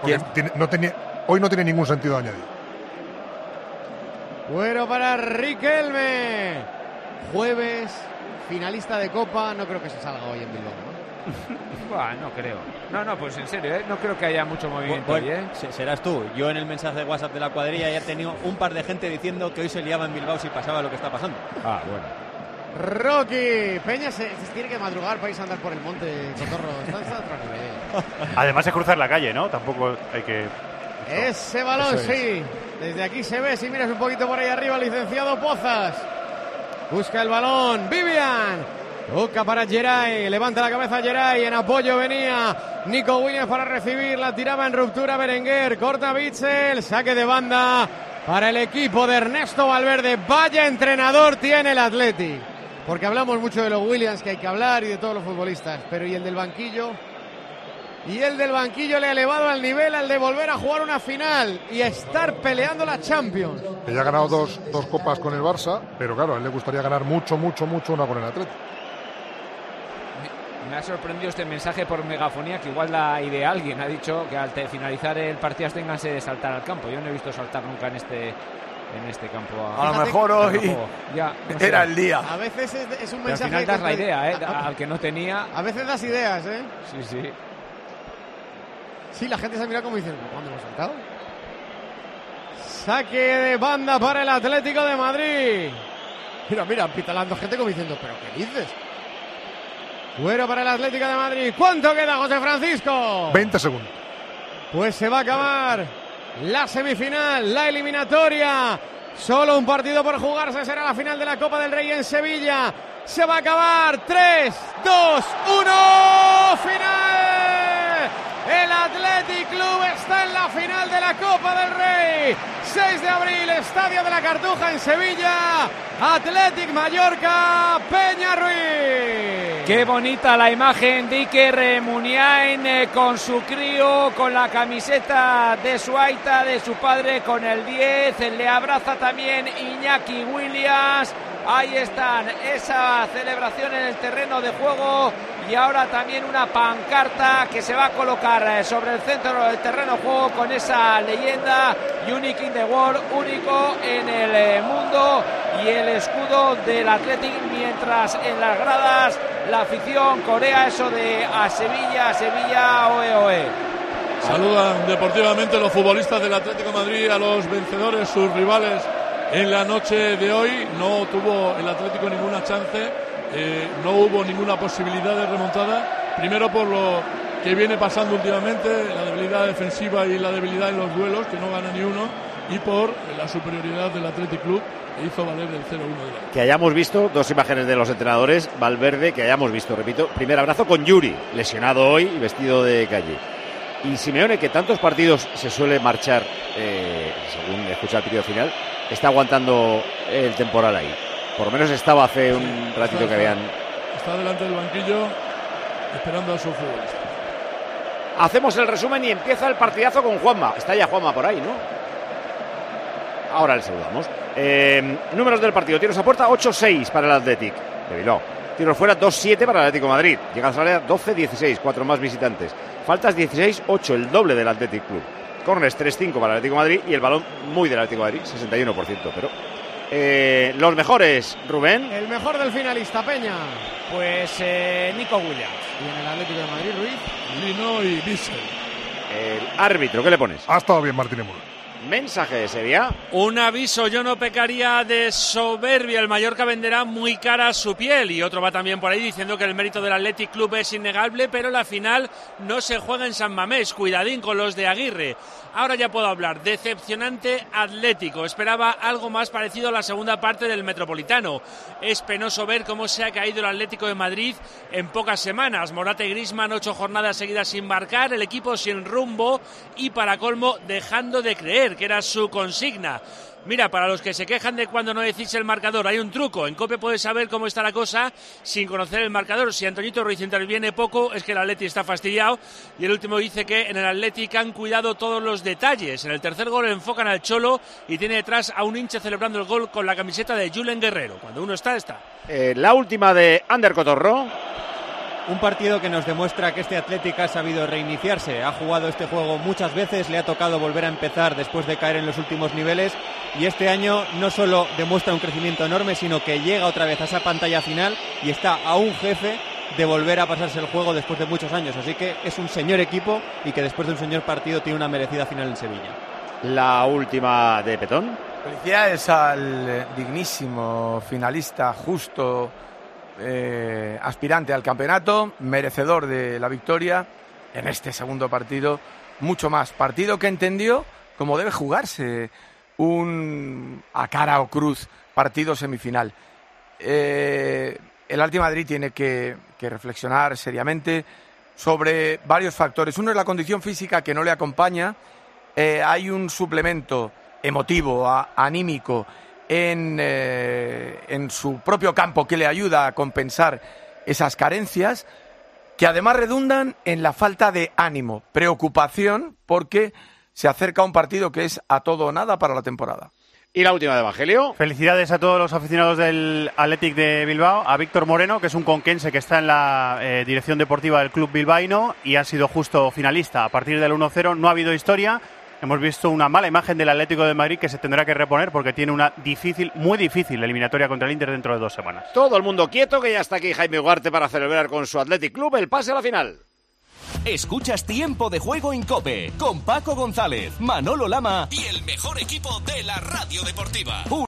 Porque tiene- no tenía, hoy no tiene ningún sentido añadir. Bueno para Riquelme. Jueves, finalista de Copa. No creo que se salga hoy en Bilbao. ¿no? <laughs> Buah, no creo. No, no, pues en serio, ¿eh? no creo que haya mucho movimiento Bueno, hoy, ¿eh? se- serás tú. Yo en el mensaje de WhatsApp de la cuadrilla ya he tenido un par de gente diciendo que hoy se liaba en Bilbao si pasaba lo que está pasando. Ah, bueno. Rocky. Peña se, se tiene que madrugar para irse a andar por el monte, Cotorro. Está, está a otro nivel. <laughs> Además es cruzar la calle, ¿no? Tampoco hay que... Ese balón, es. sí. Desde aquí se ve, si miras un poquito por ahí arriba, licenciado Pozas. Busca el balón, Vivian. Toca para Geray, levanta la cabeza Geray, en apoyo venía Nico Williams para recibir, la tiraba en ruptura Berenguer, corta Bitzel, saque de banda para el equipo de Ernesto Valverde. Vaya entrenador tiene el Athletic. Porque hablamos mucho de los Williams, que hay que hablar, y de todos los futbolistas. Pero ¿y el del banquillo? Y el del banquillo le ha elevado al nivel al de volver a jugar una final y a estar peleando la Champions. Ya ha ganado dos, dos copas con el Barça, pero claro, a él le gustaría ganar mucho, mucho, mucho una con el Atlético. Me ha sorprendido este mensaje por megafonía que igual la idea alguien. Ha dicho que al finalizar el partido ténganse de saltar al campo. Yo no he visto saltar nunca en este en este campo. A lo mejor hoy. Ya, no <laughs> era el día. A veces es, es un Pero al mensaje. final das la que- idea, ¿eh? <laughs> a- Al que no tenía. A veces das ideas, ¿eh? Sí, sí. Sí, la gente se mira como diciendo, ¿cuándo hemos saltado? Saque de banda para el Atlético de Madrid. Mira, mira, pitalando gente como diciendo, ¿pero qué dices? Fuera para el Atlético de Madrid. ¿Cuánto queda, José Francisco? 20 segundos. Pues se va a acabar la semifinal, la eliminatoria. Solo un partido por jugarse será la final de la Copa del Rey en Sevilla. Se va a acabar. 3, 2, 1. Final. El Athletic Club está en la final de la Copa del Rey. 6 de abril, Estadio de la Cartuja en Sevilla. Athletic Mallorca, Peña Ruiz. Qué bonita la imagen de Iker Muniain eh, con su crío, con la camiseta de su aita, de su padre, con el 10. Le abraza también Iñaki Williams. Ahí están, esa celebración en el terreno de juego y ahora también una pancarta que se va a colocar eh, sobre el centro del terreno juego con esa leyenda Unique in the World, único en el eh, mundo y el escudo del Athletic mientras en las gradas la afición corea eso de a Sevilla, a Sevilla, oe, oe. Saludan deportivamente los futbolistas del Atlético de Madrid a los vencedores, sus rivales en la noche de hoy. No tuvo el Atlético ninguna chance, eh, no hubo ninguna posibilidad de remontada. Primero por lo que viene pasando últimamente, la debilidad defensiva y la debilidad en los duelos, que no gana ni uno, y por la superioridad del Athletic Club, que hizo valer el 0-1 de la Que hayamos visto dos imágenes de los entrenadores, Valverde, que hayamos visto, repito, primer abrazo con Yuri, lesionado hoy y vestido de calle. Y Simeone, que tantos partidos se suele marchar, eh, según escuchar el pitido final, está aguantando el temporal ahí. Por lo menos estaba hace un ratito que habían. Está delante del banquillo esperando a su futbolista. Hacemos el resumen y empieza el partidazo con Juanma. Está ya Juanma por ahí, ¿no? Ahora le saludamos. Eh, números del partido. Tiros a puerta 8-6 para el Athletic de Bilbao. Tiros fuera 2-7 para el Atlético de Madrid. Llegadas al área 12-16, cuatro más visitantes. Faltas 16-8, el doble del Athletic Club. Corners 3-5 para el Atlético de Madrid y el balón muy del Atlético de Madrid, 61%. Pero eh, los mejores, Rubén. El mejor del finalista, Peña. Pues eh, Nico Williams. Y en el Atlético de Madrid, Ruiz. Lino y Bissell. El árbitro, ¿qué le pones? Ha estado bien Martínez Muro. Mensaje de. Un aviso, yo no pecaría de soberbia. El Mallorca venderá muy cara su piel. Y otro va también por ahí diciendo que el mérito del Athletic Club es innegable, pero la final no se juega en San Mamés. Cuidadín con los de Aguirre. Ahora ya puedo hablar. Decepcionante Atlético. Esperaba algo más parecido a la segunda parte del Metropolitano. Es penoso ver cómo se ha caído el Atlético de Madrid en pocas semanas. Morata y Grisman, ocho jornadas seguidas sin marcar. El equipo sin rumbo y, para colmo, dejando de creer que era su consigna. Mira, para los que se quejan de cuando no decís el marcador, hay un truco. En COPE puedes saber cómo está la cosa sin conocer el marcador. Si Antoñito Ruiz interviene poco, es que el Atleti está fastidiado. Y el último dice que en el Athletic han cuidado todos los detalles. En el tercer gol enfocan al Cholo y tiene detrás a un hincha celebrando el gol con la camiseta de Julen Guerrero. Cuando uno está, está. Eh, la última de Ander Cotorro. Un partido que nos demuestra que este Atlético ha sabido reiniciarse. Ha jugado este juego muchas veces, le ha tocado volver a empezar después de caer en los últimos niveles. Y este año no solo demuestra un crecimiento enorme, sino que llega otra vez a esa pantalla final y está a un jefe de volver a pasarse el juego después de muchos años. Así que es un señor equipo y que después de un señor partido tiene una merecida final en Sevilla. La última de Petón. Felicidades al dignísimo finalista, justo eh, aspirante al campeonato, merecedor de la victoria en este segundo partido, mucho más. Partido que entendió cómo debe jugarse un a cara o cruz partido semifinal. Eh, el Alti Madrid tiene que, reflexionar seriamente sobre varios factores. Uno es la condición física que no le acompaña. Eh, hay un suplemento emotivo, anímico, en, eh, en su propio campo que le ayuda a compensar esas carencias, que además redundan en la falta de ánimo, preocupación, porque se acerca un partido que es a todo o nada para la temporada. Y la última de Evangelio. Felicidades a todos los aficionados del Athletic de Bilbao, a Víctor Moreno, que es un conquense que está en la eh, dirección deportiva del club bilbaíno y ha sido justo finalista. A partir del 1-0 no ha habido historia. Hemos visto una mala imagen del Atlético de Madrid que se tendrá que reponer porque tiene una difícil, muy difícil eliminatoria contra el Inter dentro de dos semanas. Todo el mundo quieto, que ya está aquí Jaime Ugarte para celebrar con su Athletic Club el pase a la final. Escuchas Tiempo de Juego en Cope con Paco González, Manolo Lama y el mejor equipo de la radio deportiva.